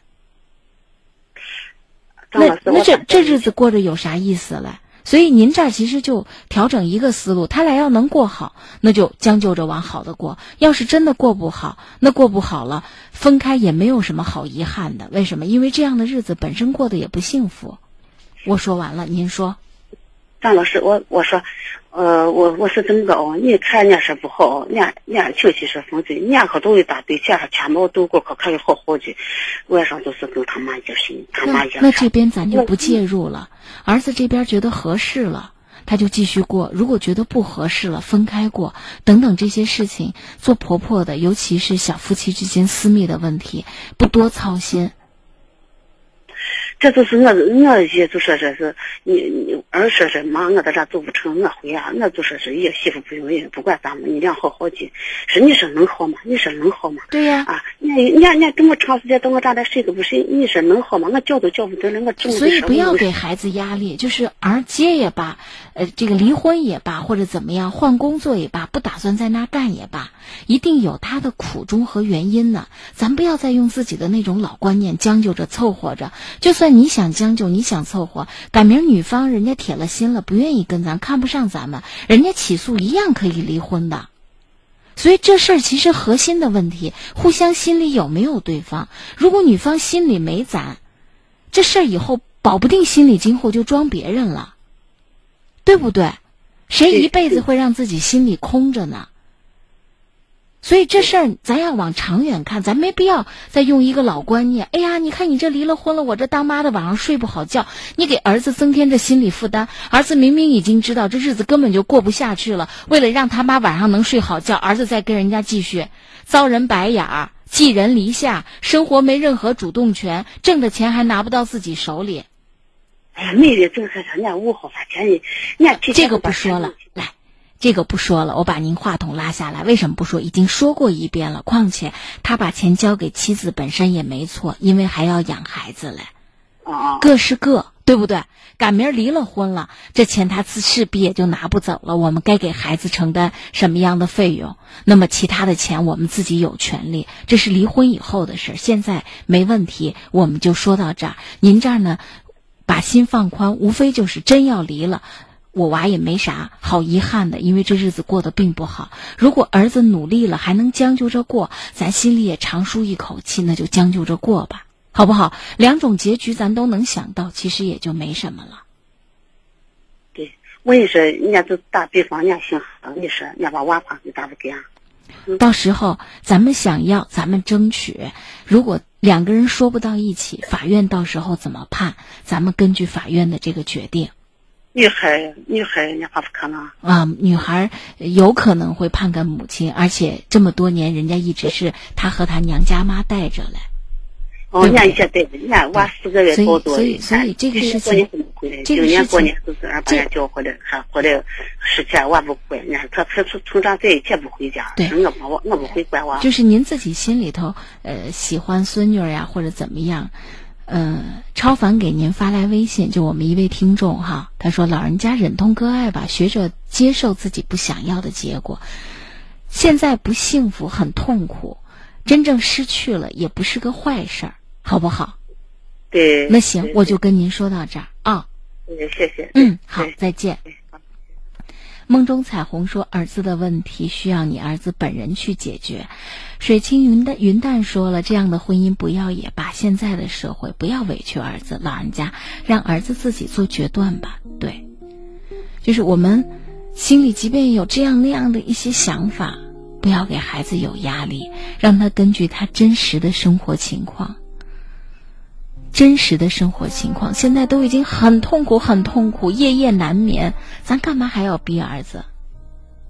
Speaker 3: 那那这这日子过着有啥意思嘞？所以您这儿其实就调整一个思路，他俩要能过好，那就将就着往好的过；要是真的过不好，那过不好了，分开也没有什么好遗憾的。为什么？因为这样的日子本身过得也不幸福。我说完了，您说。
Speaker 7: 张老师，我我说，呃，我我是这么个哦，你看人家说不好，人家人家亲戚说风水，人家可都一大堆钱，还钱毛都过，可可以好好的，晚上都是跟他妈一心，他妈一
Speaker 3: 那那这边咱就不介入了。儿子这边觉得合适了，他就继续过；如果觉得不合适了，分开过。等等这些事情，做婆婆的，尤其是小夫妻之间私密的问题，不多操心。
Speaker 7: 这就是我，我也就说这是你你儿说是妈，我在这做不成，我回啊，我就说是也媳妇不容易，不管咋么，你俩好好的。是你说能好吗？你说能好吗？
Speaker 3: 对呀、
Speaker 7: 啊，人
Speaker 14: 你你，你这么长时间，到我这来睡都不睡，你说能好吗？我叫都叫不得了，我
Speaker 3: 所以不要给孩子压力，就是儿接也罢，呃，这个离婚也罢，或者怎么样换工作也罢，不打算在那干也罢，一定有他的苦衷和原因呢。咱不要再用自己的那种老观念将就着凑合着。就算那你想将就，你想凑合，赶明女方人家铁了心了，不愿意跟咱，看不上咱们，人家起诉一样可以离婚的。所以这事儿其实核心的问题，互相心里有没有对方？如果女方心里没咱，这事儿以后保不定心里今后就装别人了，对不对？谁一辈子会让自己心里空着呢？所以这事儿咱要往长远看，咱没必要再用一个老观念。哎呀，你看你这离了婚了，我这当妈的晚上睡不好觉，你给儿子增添这心理负担。儿子明明已经知道这日子根本就过不下去了，为了让他妈晚上能睡好觉，儿子再跟人家继续遭人白眼儿、寄人篱下，生活没任何主动权，挣的钱还拿不到自己手里。
Speaker 14: 哎呀，没的，正是人家五号发钱呢，人家
Speaker 3: 这个不说了，来。这个不说了，我把您话筒拉下来。为什么不说？已经说过一遍了。况且他把钱交给妻子本身也没错，因为还要养孩子嘞。
Speaker 14: 哦，
Speaker 3: 各是各，对不对？赶明儿离了婚了，这钱他自势必也就拿不走了。我们该给孩子承担什么样的费用？那么其他的钱我们自己有权利。这是离婚以后的事，现在没问题。我们就说到这儿。您这儿呢，把心放宽，无非就是真要离了。我娃也没啥好遗憾的，因为这日子过得并不好。如果儿子努力了，还能将就着过，咱心里也长舒一口气，那就将就着过吧，好不好？两种结局咱都能想到，其实也就没什么了。
Speaker 14: 对，我也是，人家就打比方，人家姓何，你说人家把娃放给咋不给啊？
Speaker 3: 到时候咱们想要，咱们争取。如果两个人说不到一起，法院到时候怎么判？咱们根据法院的这个决定。
Speaker 14: 女孩，女孩，人家还不可能
Speaker 3: 啊！女孩有可能会判给母亲，而且这么多年，人家一直是她和她娘家妈带着嘞。
Speaker 14: 哦，人家一些带着，人家娃四个月多多
Speaker 3: 所以，所以这个事情，这个
Speaker 14: 年过年都是俺把人叫回来，还回来十天，我不回。人家他他从从长在一起不回家，
Speaker 3: 对，
Speaker 14: 我不我我不会管我。
Speaker 3: 就是您自己心里头呃喜欢孙女呀，或者怎么样。嗯，超凡给您发来微信，就我们一位听众哈，他说：“老人家忍痛割爱吧，学着接受自己不想要的结果。现在不幸福，很痛苦，真正失去了也不是个坏事儿，好不好？”
Speaker 14: 对，
Speaker 3: 那行，我就跟您说到这儿啊。
Speaker 14: 嗯，谢谢。
Speaker 3: 嗯，好，再见。梦中彩虹说：“儿子的问题需要你儿子本人去解决。”水清云淡云淡说了：“这样的婚姻不要也罢。现在的社会不要委屈儿子，老人家让儿子自己做决断吧。”对，就是我们心里即便有这样那样的一些想法，不要给孩子有压力，让他根据他真实的生活情况。真实的生活情况，现在都已经很痛苦，很痛苦，夜夜难眠。咱干嘛还要逼儿子？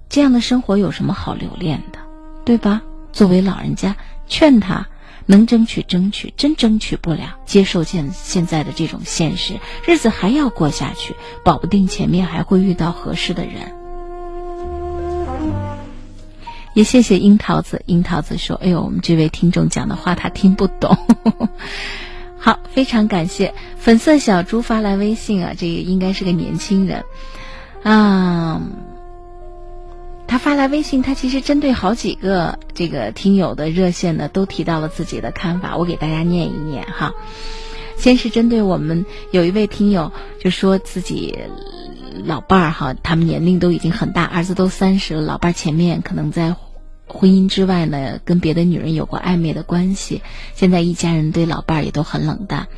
Speaker 3: 这样的生活有什么好留恋的，对吧？作为老人家，劝他能争取争取，真争取不了，接受现现在的这种现实，日子还要过下去，保不定前面还会遇到合适的人。也 谢谢樱桃子，樱桃子说：“哎呦，我们这位听众讲的话他听不懂。”好，非常感谢粉色小猪发来微信啊，这个应该是个年轻人，啊，他发来微信，他其实针对好几个这个听友的热线呢，都提到了自己的看法，我给大家念一念哈。先是针对我们有一位听友就说自己老伴儿哈，他们年龄都已经很大，儿子都三十了，老伴儿前面可能在。婚姻之外呢，跟别的女人有过暧昧的关系，现在一家人对老伴儿也都很冷淡。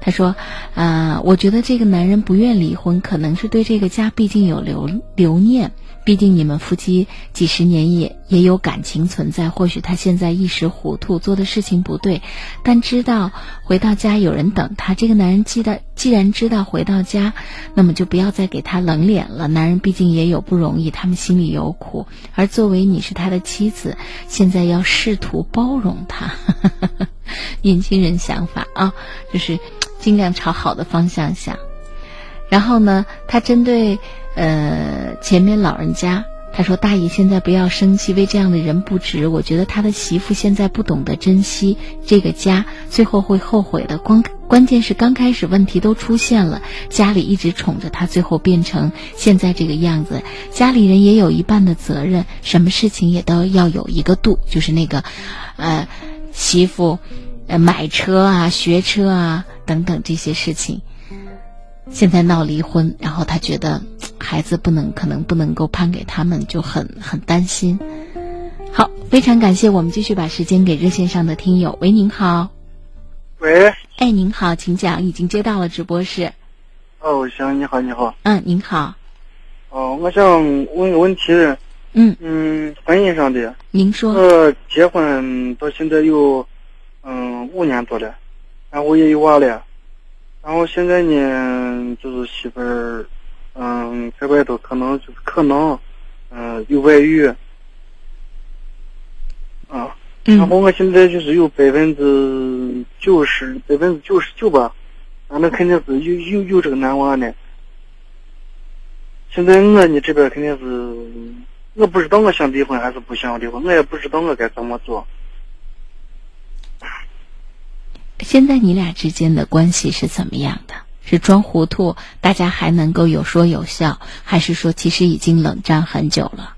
Speaker 3: 他说：“啊，我觉得这个男人不愿离婚，可能是对这个家毕竟有留留念。”毕竟你们夫妻几十年也也有感情存在，或许他现在一时糊涂做的事情不对，但知道回到家有人等他。这个男人记得既然知道回到家，那么就不要再给他冷脸了。男人毕竟也有不容易，他们心里有苦。而作为你是他的妻子，现在要试图包容他。年轻人想法啊，就是尽量朝好的方向想。然后呢，他针对。呃，前面老人家他说：“大爷，现在不要生气，为这样的人不值。我觉得他的媳妇现在不懂得珍惜这个家，最后会后悔的。光关键是刚开始问题都出现了，家里一直宠着他，最后变成现在这个样子。家里人也有一半的责任，什么事情也都要有一个度，就是那个，呃，媳妇，呃，买车啊，学车啊，等等这些事情。”现在闹离婚，然后他觉得孩子不能，可能不能够判给他们，就很很担心。好，非常感谢，我们继续把时间给热线上的听友。喂，您好。
Speaker 15: 喂。
Speaker 3: 哎，您好，请讲，已经接到了直播室。
Speaker 15: 哦，行，你好，你好。
Speaker 3: 嗯，您好。
Speaker 15: 哦，我想问个问题。
Speaker 3: 嗯。
Speaker 15: 嗯，婚姻上的。
Speaker 3: 您说。
Speaker 15: 呃，结婚到现在有嗯五年多了，然后也有娃了。然后现在呢，就是媳妇儿，嗯，在外头可能就是可能，嗯，有外遇，啊，然后我现在就是有百分之九十，百分之九十九吧，反正肯定是有有有这个男娃呢。现在我呢这边肯定是，我不知道我想离婚还是不想离婚，我也不知道我该怎么做。
Speaker 3: 现在你俩之间的关系是怎么样的？是装糊涂，大家还能够有说有笑，还是说其实已经冷战很久了？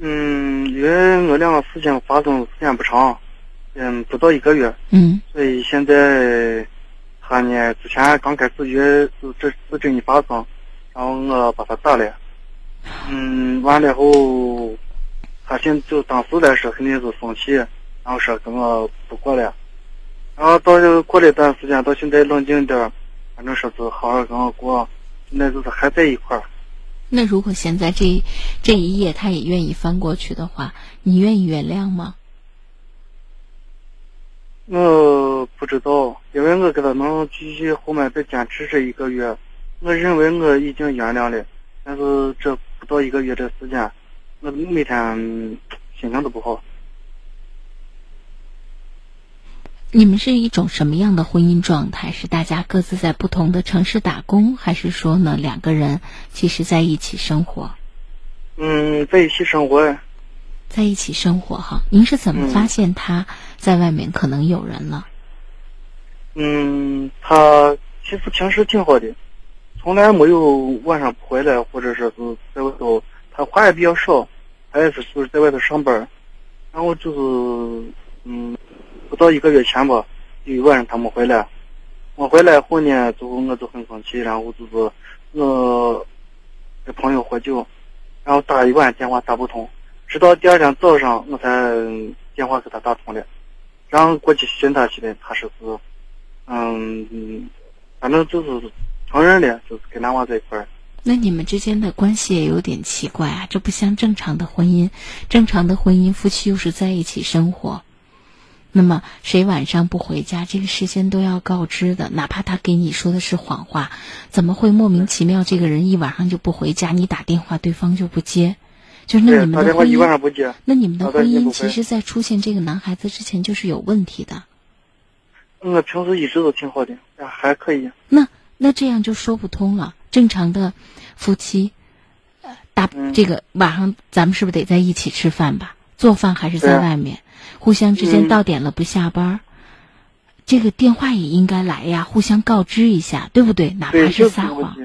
Speaker 15: 嗯，因为我两个事情发生时间不长，嗯，不到一个月。
Speaker 3: 嗯。
Speaker 15: 所以现在他呢，之前刚开始约是这事情一发生，然后我把他打了。嗯，完了后，他现就当时来说肯定是生气，然后说跟我不过了。然后到过了一段时间，到现在冷静点儿，反正说是好好跟我过，现在就是还在一块儿。
Speaker 3: 那如果现在这这一页他也愿意翻过去的话，你愿意原谅吗？
Speaker 15: 我不知道，因为我跟他能继续后面再坚持这一个月，我认为我已经原谅了，但是这不到一个月的时间，我每天心情都不好。
Speaker 3: 你们是一种什么样的婚姻状态？是大家各自在不同的城市打工，还是说呢两个人其实在一起生活？
Speaker 15: 嗯，在一起生活。
Speaker 3: 在一起生活哈，您是怎么发现他在外面可能有人了？
Speaker 15: 嗯，他其实平时挺好的，从来没有晚上不回来，或者说是在外头，他话也比较少，他也是就是在外头上班，然后就是嗯。不到一个月前吧，有一晚上他没回来，我回来后呢，就我就很生气，然后就是我跟朋友喝酒，然后打一晚电话打不通，直到第二天早上我才电话给他打通了，然后过去寻他去的，他说是，嗯，反正就是承认了，就是跟男娃在一块儿。
Speaker 3: 那你们之间的关系也有点奇怪啊，这不像正常的婚姻，正常的婚姻夫妻又是在一起生活。那么谁晚上不回家，这个事先都要告知的，哪怕他给你说的是谎话，怎么会莫名其妙这个人一晚上就不回家？你打电话对方就不接，就是那你们的婚姻，那你们的婚姻其实，在出现这个男孩子之前就是有问题的。
Speaker 15: 我平时一直都挺好的，还可以。
Speaker 3: 那那这样就说不通了。正常的夫妻，大这个晚上咱们是不是得在一起吃饭吧？做饭还是在外面？互相之间到点了不下班，这个电话也应该来呀，互相告知一下，对不对？哪怕是撒谎，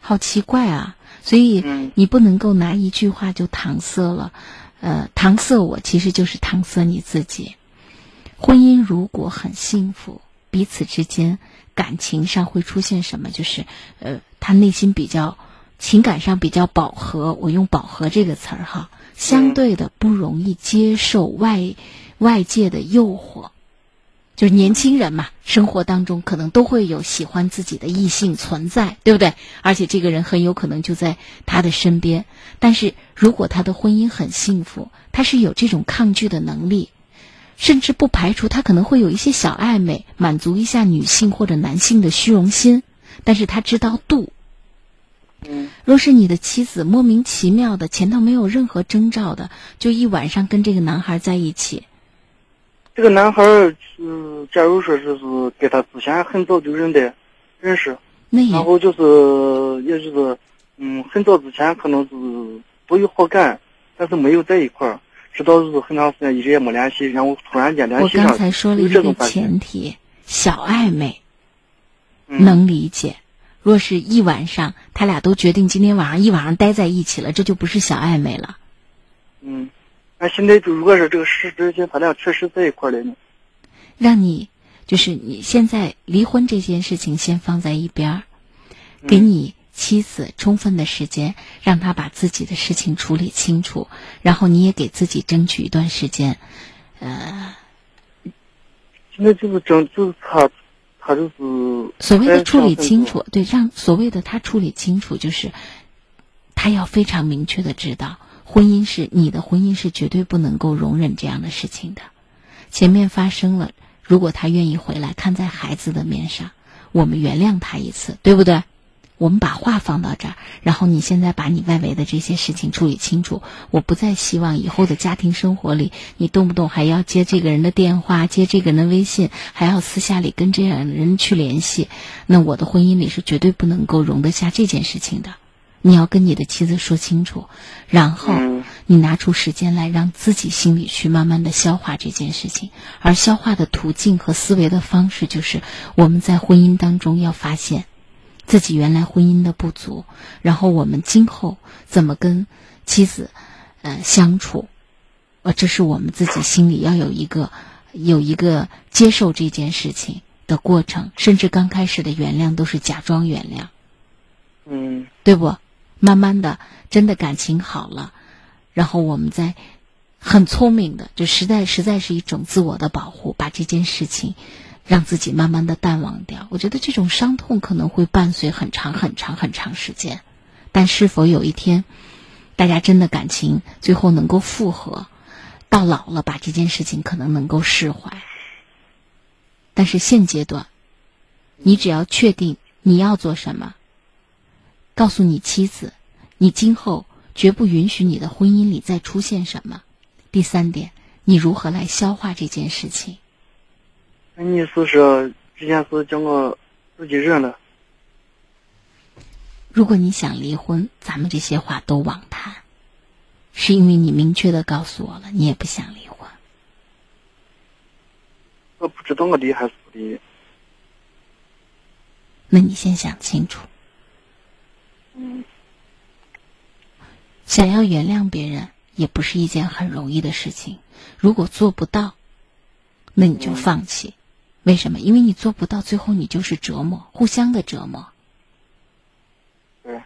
Speaker 3: 好奇怪啊！所以你不能够拿一句话就搪塞了，呃，搪塞我其实就是搪塞你自己。婚姻如果很幸福，彼此之间感情上会出现什么？就是呃，他内心比较情感上比较饱和，我用“饱和”这个词儿哈，相对的不容易接受外。外界的诱惑，就是年轻人嘛，生活当中可能都会有喜欢自己的异性存在，对不对？而且这个人很有可能就在他的身边。但是如果他的婚姻很幸福，他是有这种抗拒的能力，甚至不排除他可能会有一些小暧昧，满足一下女性或者男性的虚荣心。但是他知道度。
Speaker 15: 嗯，
Speaker 3: 若是你的妻子莫名其妙的前头没有任何征兆的，就一晚上跟这个男孩在一起。
Speaker 15: 这个男孩儿，嗯，假如说是是跟他之前很早就认得认识，那然后就是，也就是，嗯，很早之前可能是都有好感，但是没有在一块儿，直到就是很长时间一直也没联系，然后突然间联系上，
Speaker 3: 刚才说了
Speaker 15: 有
Speaker 3: 一个。前提，小暧昧，
Speaker 15: 嗯
Speaker 3: 能理解。若是一晚上，他俩都决定今天晚上一晚上待在一起了，这就不是小暧昧了。
Speaker 15: 嗯，那现在就如果是这个事之前他俩确实在一块儿了呢？
Speaker 3: 让你就是你现在离婚这件事情先放在一边儿，给你妻子充分的时间，让她把自己的事情处理清楚，然后你也给自己争取一段时间，呃，
Speaker 15: 现在就是争，就是他，他就是
Speaker 3: 所谓的处理
Speaker 15: 哎
Speaker 3: 清楚，对，让所谓的他处理清楚，就是他要非常明确的知道，婚姻是你的婚姻是绝对不能够容忍这样的事情的。前面发生了，如果他愿意回来，看在孩子的面上，我们原谅他一次，对不对？我们把话放到这儿，然后你现在把你外围的这些事情处理清楚。我不再希望以后的家庭生活里，你动不动还要接这个人的电话，接这个人的微信，还要私下里跟这样的人去联系。那我的婚姻里是绝对不能够容得下这件事情的。你要跟你的妻子说清楚，然后你拿出时间来，让自己心里去慢慢的消化这件事情。而消化的途径和思维的方式，就是我们在婚姻当中要发现自己原来婚姻的不足，然后我们今后怎么跟妻子呃相处，呃，这是我们自己心里要有一个有一个接受这件事情的过程，甚至刚开始的原谅都是假装原谅，
Speaker 15: 嗯
Speaker 3: 对不？慢慢的，真的感情好了，然后我们再很聪明的，就实在实在是一种自我的保护，把这件事情让自己慢慢的淡忘掉。我觉得这种伤痛可能会伴随很长很长很长时间，但是否有一天，大家真的感情最后能够复合，到老了把这件事情可能能够释怀。但是现阶段，你只要确定你要做什么。告诉你妻子，你今后绝不允许你的婚姻里再出现什么。第三点，你如何来消化这件事情？
Speaker 15: 那你是说这件事叫我自己忍了？
Speaker 3: 如果你想离婚，咱们这些话都枉谈，是因为你明确的告诉我了，你也不想离婚。
Speaker 15: 我不知道我离还是不离。
Speaker 3: 那你先想清楚。
Speaker 15: 嗯，
Speaker 3: 想要原谅别人也不是一件很容易的事情。如果做不到，那你就放弃。为什么？因为你做不到，最后你就是折磨，互相的折磨。
Speaker 15: 对，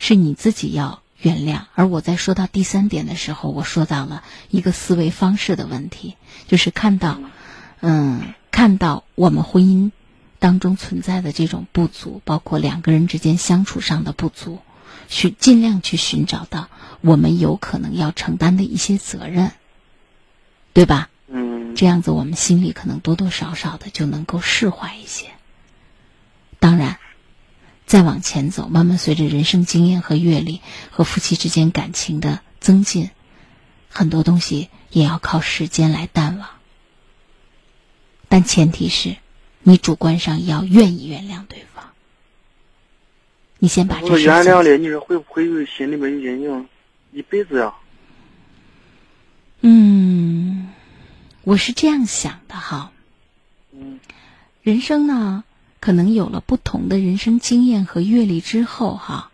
Speaker 3: 是你自己要原谅。而我在说到第三点的时候，我说到了一个思维方式的问题，就是看到，嗯，看到我们婚姻当中存在的这种不足，包括两个人之间相处上的不足，去尽量去寻找到我们有可能要承担的一些责任，对吧？
Speaker 15: 嗯，
Speaker 3: 这样子我们心里可能多多少少的就能够释怀一些。当然，再往前走，慢慢随着人生经验和阅历和夫妻之间感情的增进，很多东西也要靠时间来淡忘。但前提是，你主观上要愿意原谅对方。你先把这
Speaker 15: 我
Speaker 3: 事
Speaker 15: 原谅了，你说会不会有心里面有阴影，一辈子呀？
Speaker 3: 嗯，我是这样想的哈。
Speaker 15: 嗯，
Speaker 3: 人生呢，可能有了不同的人生经验和阅历之后哈，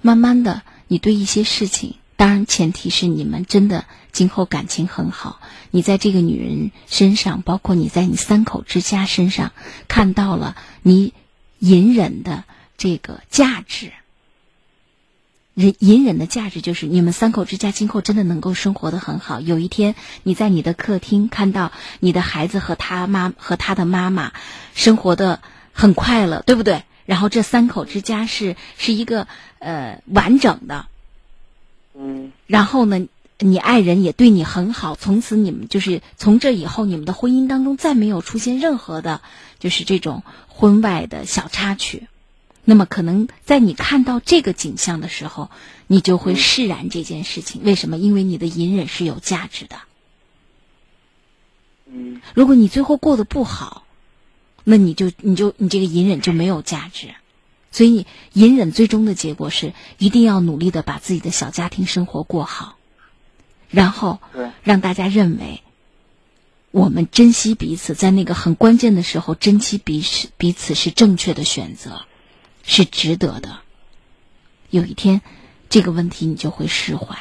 Speaker 3: 慢慢的，你对一些事情，当然前提是你们真的今后感情很好，你在这个女人身上，包括你在你三口之家身上，看到了你隐忍的这个价值。人隐忍的价值就是你们三口之家今后真的能够生活的很好。有一天你在你的客厅看到你的孩子和他妈和他的妈妈生活的很快乐，对不对？然后这三口之家是是一个呃完整的，
Speaker 15: 嗯，
Speaker 3: 然后呢，你爱人也对你很好，从此你们就是从这以后你们的婚姻当中再没有出现任何的，就是这种婚外的小插曲。那么，可能在你看到这个景象的时候，你就会释然这件事情。为什么？因为你的隐忍是有价值的。
Speaker 15: 嗯，
Speaker 3: 如果你最后过得不好，那你就你就你这个隐忍就没有价值。所以隐忍最终的结果是一定要努力的把自己的小家庭生活过好，然后让大家认为我们珍惜彼此，在那个很关键的时候珍惜彼此彼此是正确的选择，是值得的。有一天，这个问题你就会释怀。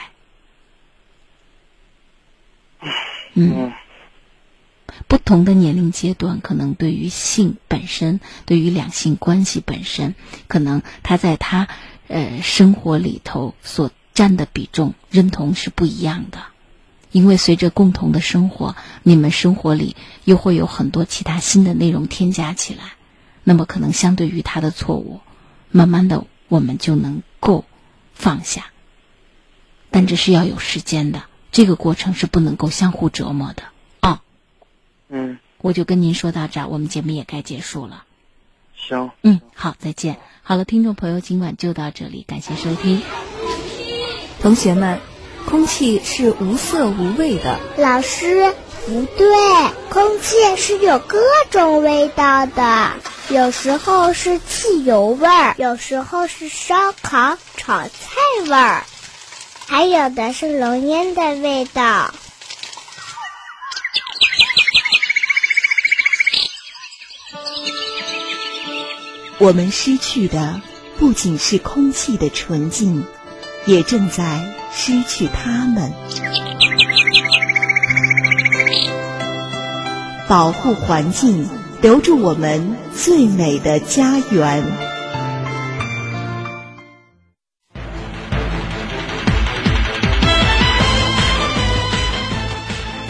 Speaker 3: 嗯，不同的年龄阶段，可能对于性本身，对于两性关系本身，可能他在他呃生活里头所占的比重认同是不一样的。因为随着共同的生活，你们生活里又会有很多其他新的内容添加起来，那么可能相对于他的错误，慢慢的我们就能够放下。但这是要有时间的。这个过程是不能够相互折磨的啊。
Speaker 15: 嗯，
Speaker 3: 我就跟您说到这儿，我们节目也该结束了。
Speaker 15: 行。
Speaker 3: 嗯，好，再见。好了，听众朋友，今晚就到这里，感谢收听。
Speaker 16: 同学们，空气是无色无味的。
Speaker 17: 老师，不对，空气是有各种味道的，有时候是汽油味儿，有时候是烧烤炒菜味儿。还有的是浓烟的味道。
Speaker 18: 我们失去的不仅是空气的纯净，也正在失去它们。保护环境，留住我们最美的家园。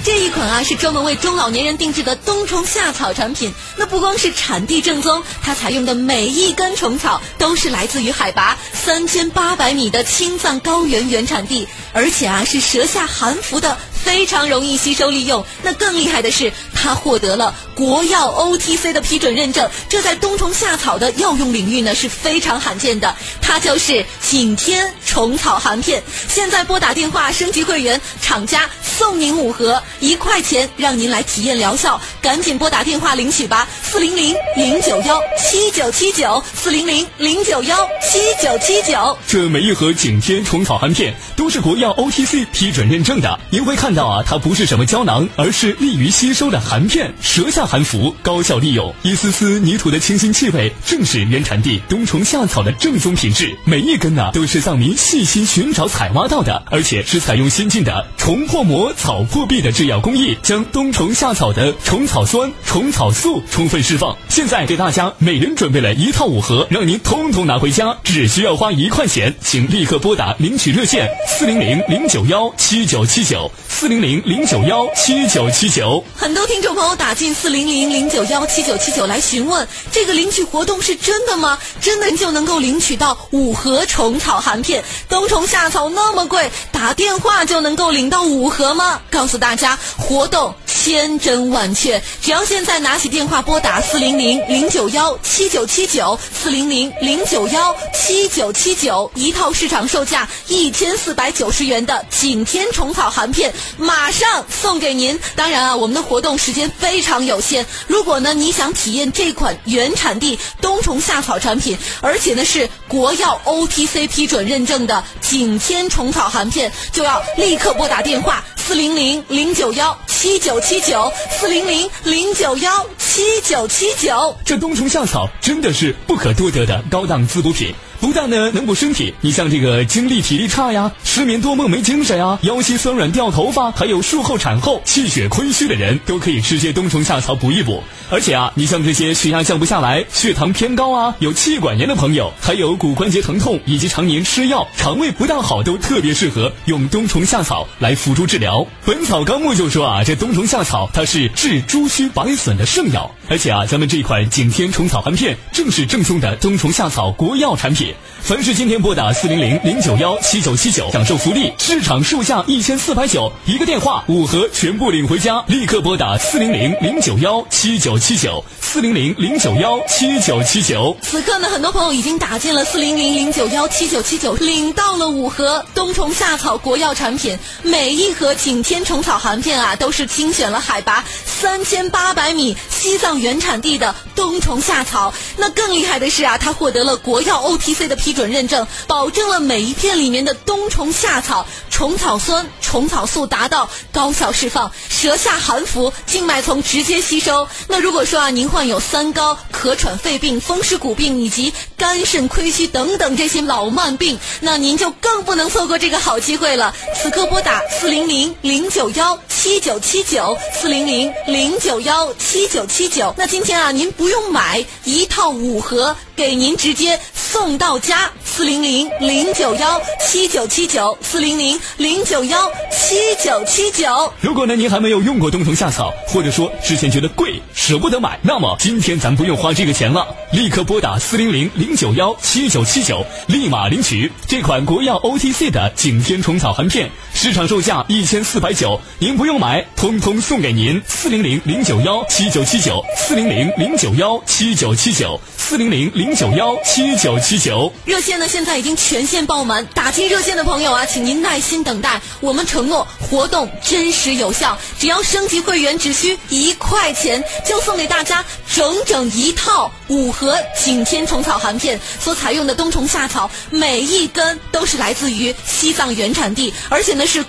Speaker 16: 这一款啊，是专门为中老年人定制的冬虫夏草产品。那不光是产地正宗，它采用的每一根虫草都是来自于海拔三千八百米的青藏高原原产地，而且啊是舌下含服的。非常容易吸收利用。那更厉害的是，它获得了国药 OTC 的批准认证，这在冬虫夏草的药用领域呢是非常罕见的。它就是景天虫草含片。现在拨打电话升级会员，厂家送您五盒，一块钱让您来体验疗效。赶紧拨打电话领取吧，四零零零九幺七九七九，四零零零九幺七九七九。
Speaker 9: 这每一盒景天虫草含片都是国药 OTC 批准认证的，您会看。看到啊，它不是什么胶囊，而是利于吸收的含片，舌下含服，高效利用。一丝丝泥土的清新气味，正是原产地冬虫夏草的正宗品质。每一根呢，都是藏民细心寻找采挖到的，而且是采用先进的虫破膜、草破壁的制药工艺，将冬虫夏草的虫草酸、虫草素充分释放。现在给大家每人准备了一套五盒，让您通通拿回家，只需要花一块钱。请立刻拨打领取热线：四零零零九幺七九七九。四零零零九幺七九七九，
Speaker 16: 很多听众朋友打进四零零零九幺七九七九来询问，这个领取活动是真的吗？真的就能够领取到五盒虫草含片？冬虫夏草那么贵，打电话就能够领到五盒吗？告诉大家，活动千真万确，只要现在拿起电话拨打四零零零九幺七九七九，四零零零九幺七九七九，一套市场售价一千四百九十元的景天虫草含片。马上送给您。当然啊，我们的活动时间非常有限。如果呢你想体验这款原产地冬虫夏草产品，而且呢是国药 OTC 批准认证的景天虫草含片，就要立刻拨打电话四零零零九幺七九七九四零零零九幺七九七九。
Speaker 9: 这冬虫夏草真的是不可多得的高档滋补品。不但呢能补身体，你像这个精力体力差呀、失眠多梦没精神呀、腰膝酸软掉头发，还有术后产后气血亏虚的人，都可以吃些冬虫夏草补一补。而且啊，你像这些血压降不下来、血糖偏高啊、有气管炎的朋友，还有骨关节疼痛以及常年吃药、肠胃不大好，都特别适合用冬虫夏草来辅助治疗。《本草纲目》就说啊，这冬虫夏草它是治诸虚百损的圣药，而且啊，咱们这款景天虫草含片正是正宗的冬虫夏草国药产品。凡是今天拨打四零零零九幺七九七九，享受福利，市场售价一千四百九，一个电话五盒全部领回家。立刻拨打四零零零九幺七九七九，四零零零九幺七九七九。
Speaker 16: 此刻呢，很多朋友已经打进了四零零零九幺七九七九，领到了五盒冬虫夏草国药产品，每一盒景天虫草含片啊，都是精选了海拔三千八百米西藏原。产地的冬虫夏草。那更厉害的是啊，它获得了国药 OTC 的批准认证，保证了每一片里面的冬虫夏草虫草酸、虫草素达到高效释放，舌下含服，静脉丛直接吸收。那如果说啊，您患有三高、咳喘、肺病、风湿骨病以及肝肾亏虚等等这些老慢病，那您就更不能错过这个好机会了。此刻拨打四零零零九幺七九七九四零零零九幺七九七九。那今天啊，您不用买一套五盒，给您直接送到家。四零零零九幺七九七九四零零零九幺七九七九。
Speaker 9: 如果呢您还没有用过冬虫夏草，或者说之前觉得贵舍不得买，那么今天咱不用花这个钱了，立刻拨打四零零零九幺七九七九，立马领取这款国药 OTC 的景天虫草含片，市场售价一千四百九，您不用买，通通送给您。四零零零九幺七九七九四零零零九幺七九七九四零零零九幺七九七九。
Speaker 16: 热线呢现在已经全线爆满，打进热线的朋友啊，请您耐心等待，我们承诺活动真实有效，只要升级会员只需一块钱，就送给大家整整一套五盒景天虫草含片，所采用的冬虫夏草每一根都是来自于西藏原产地，而且呢是。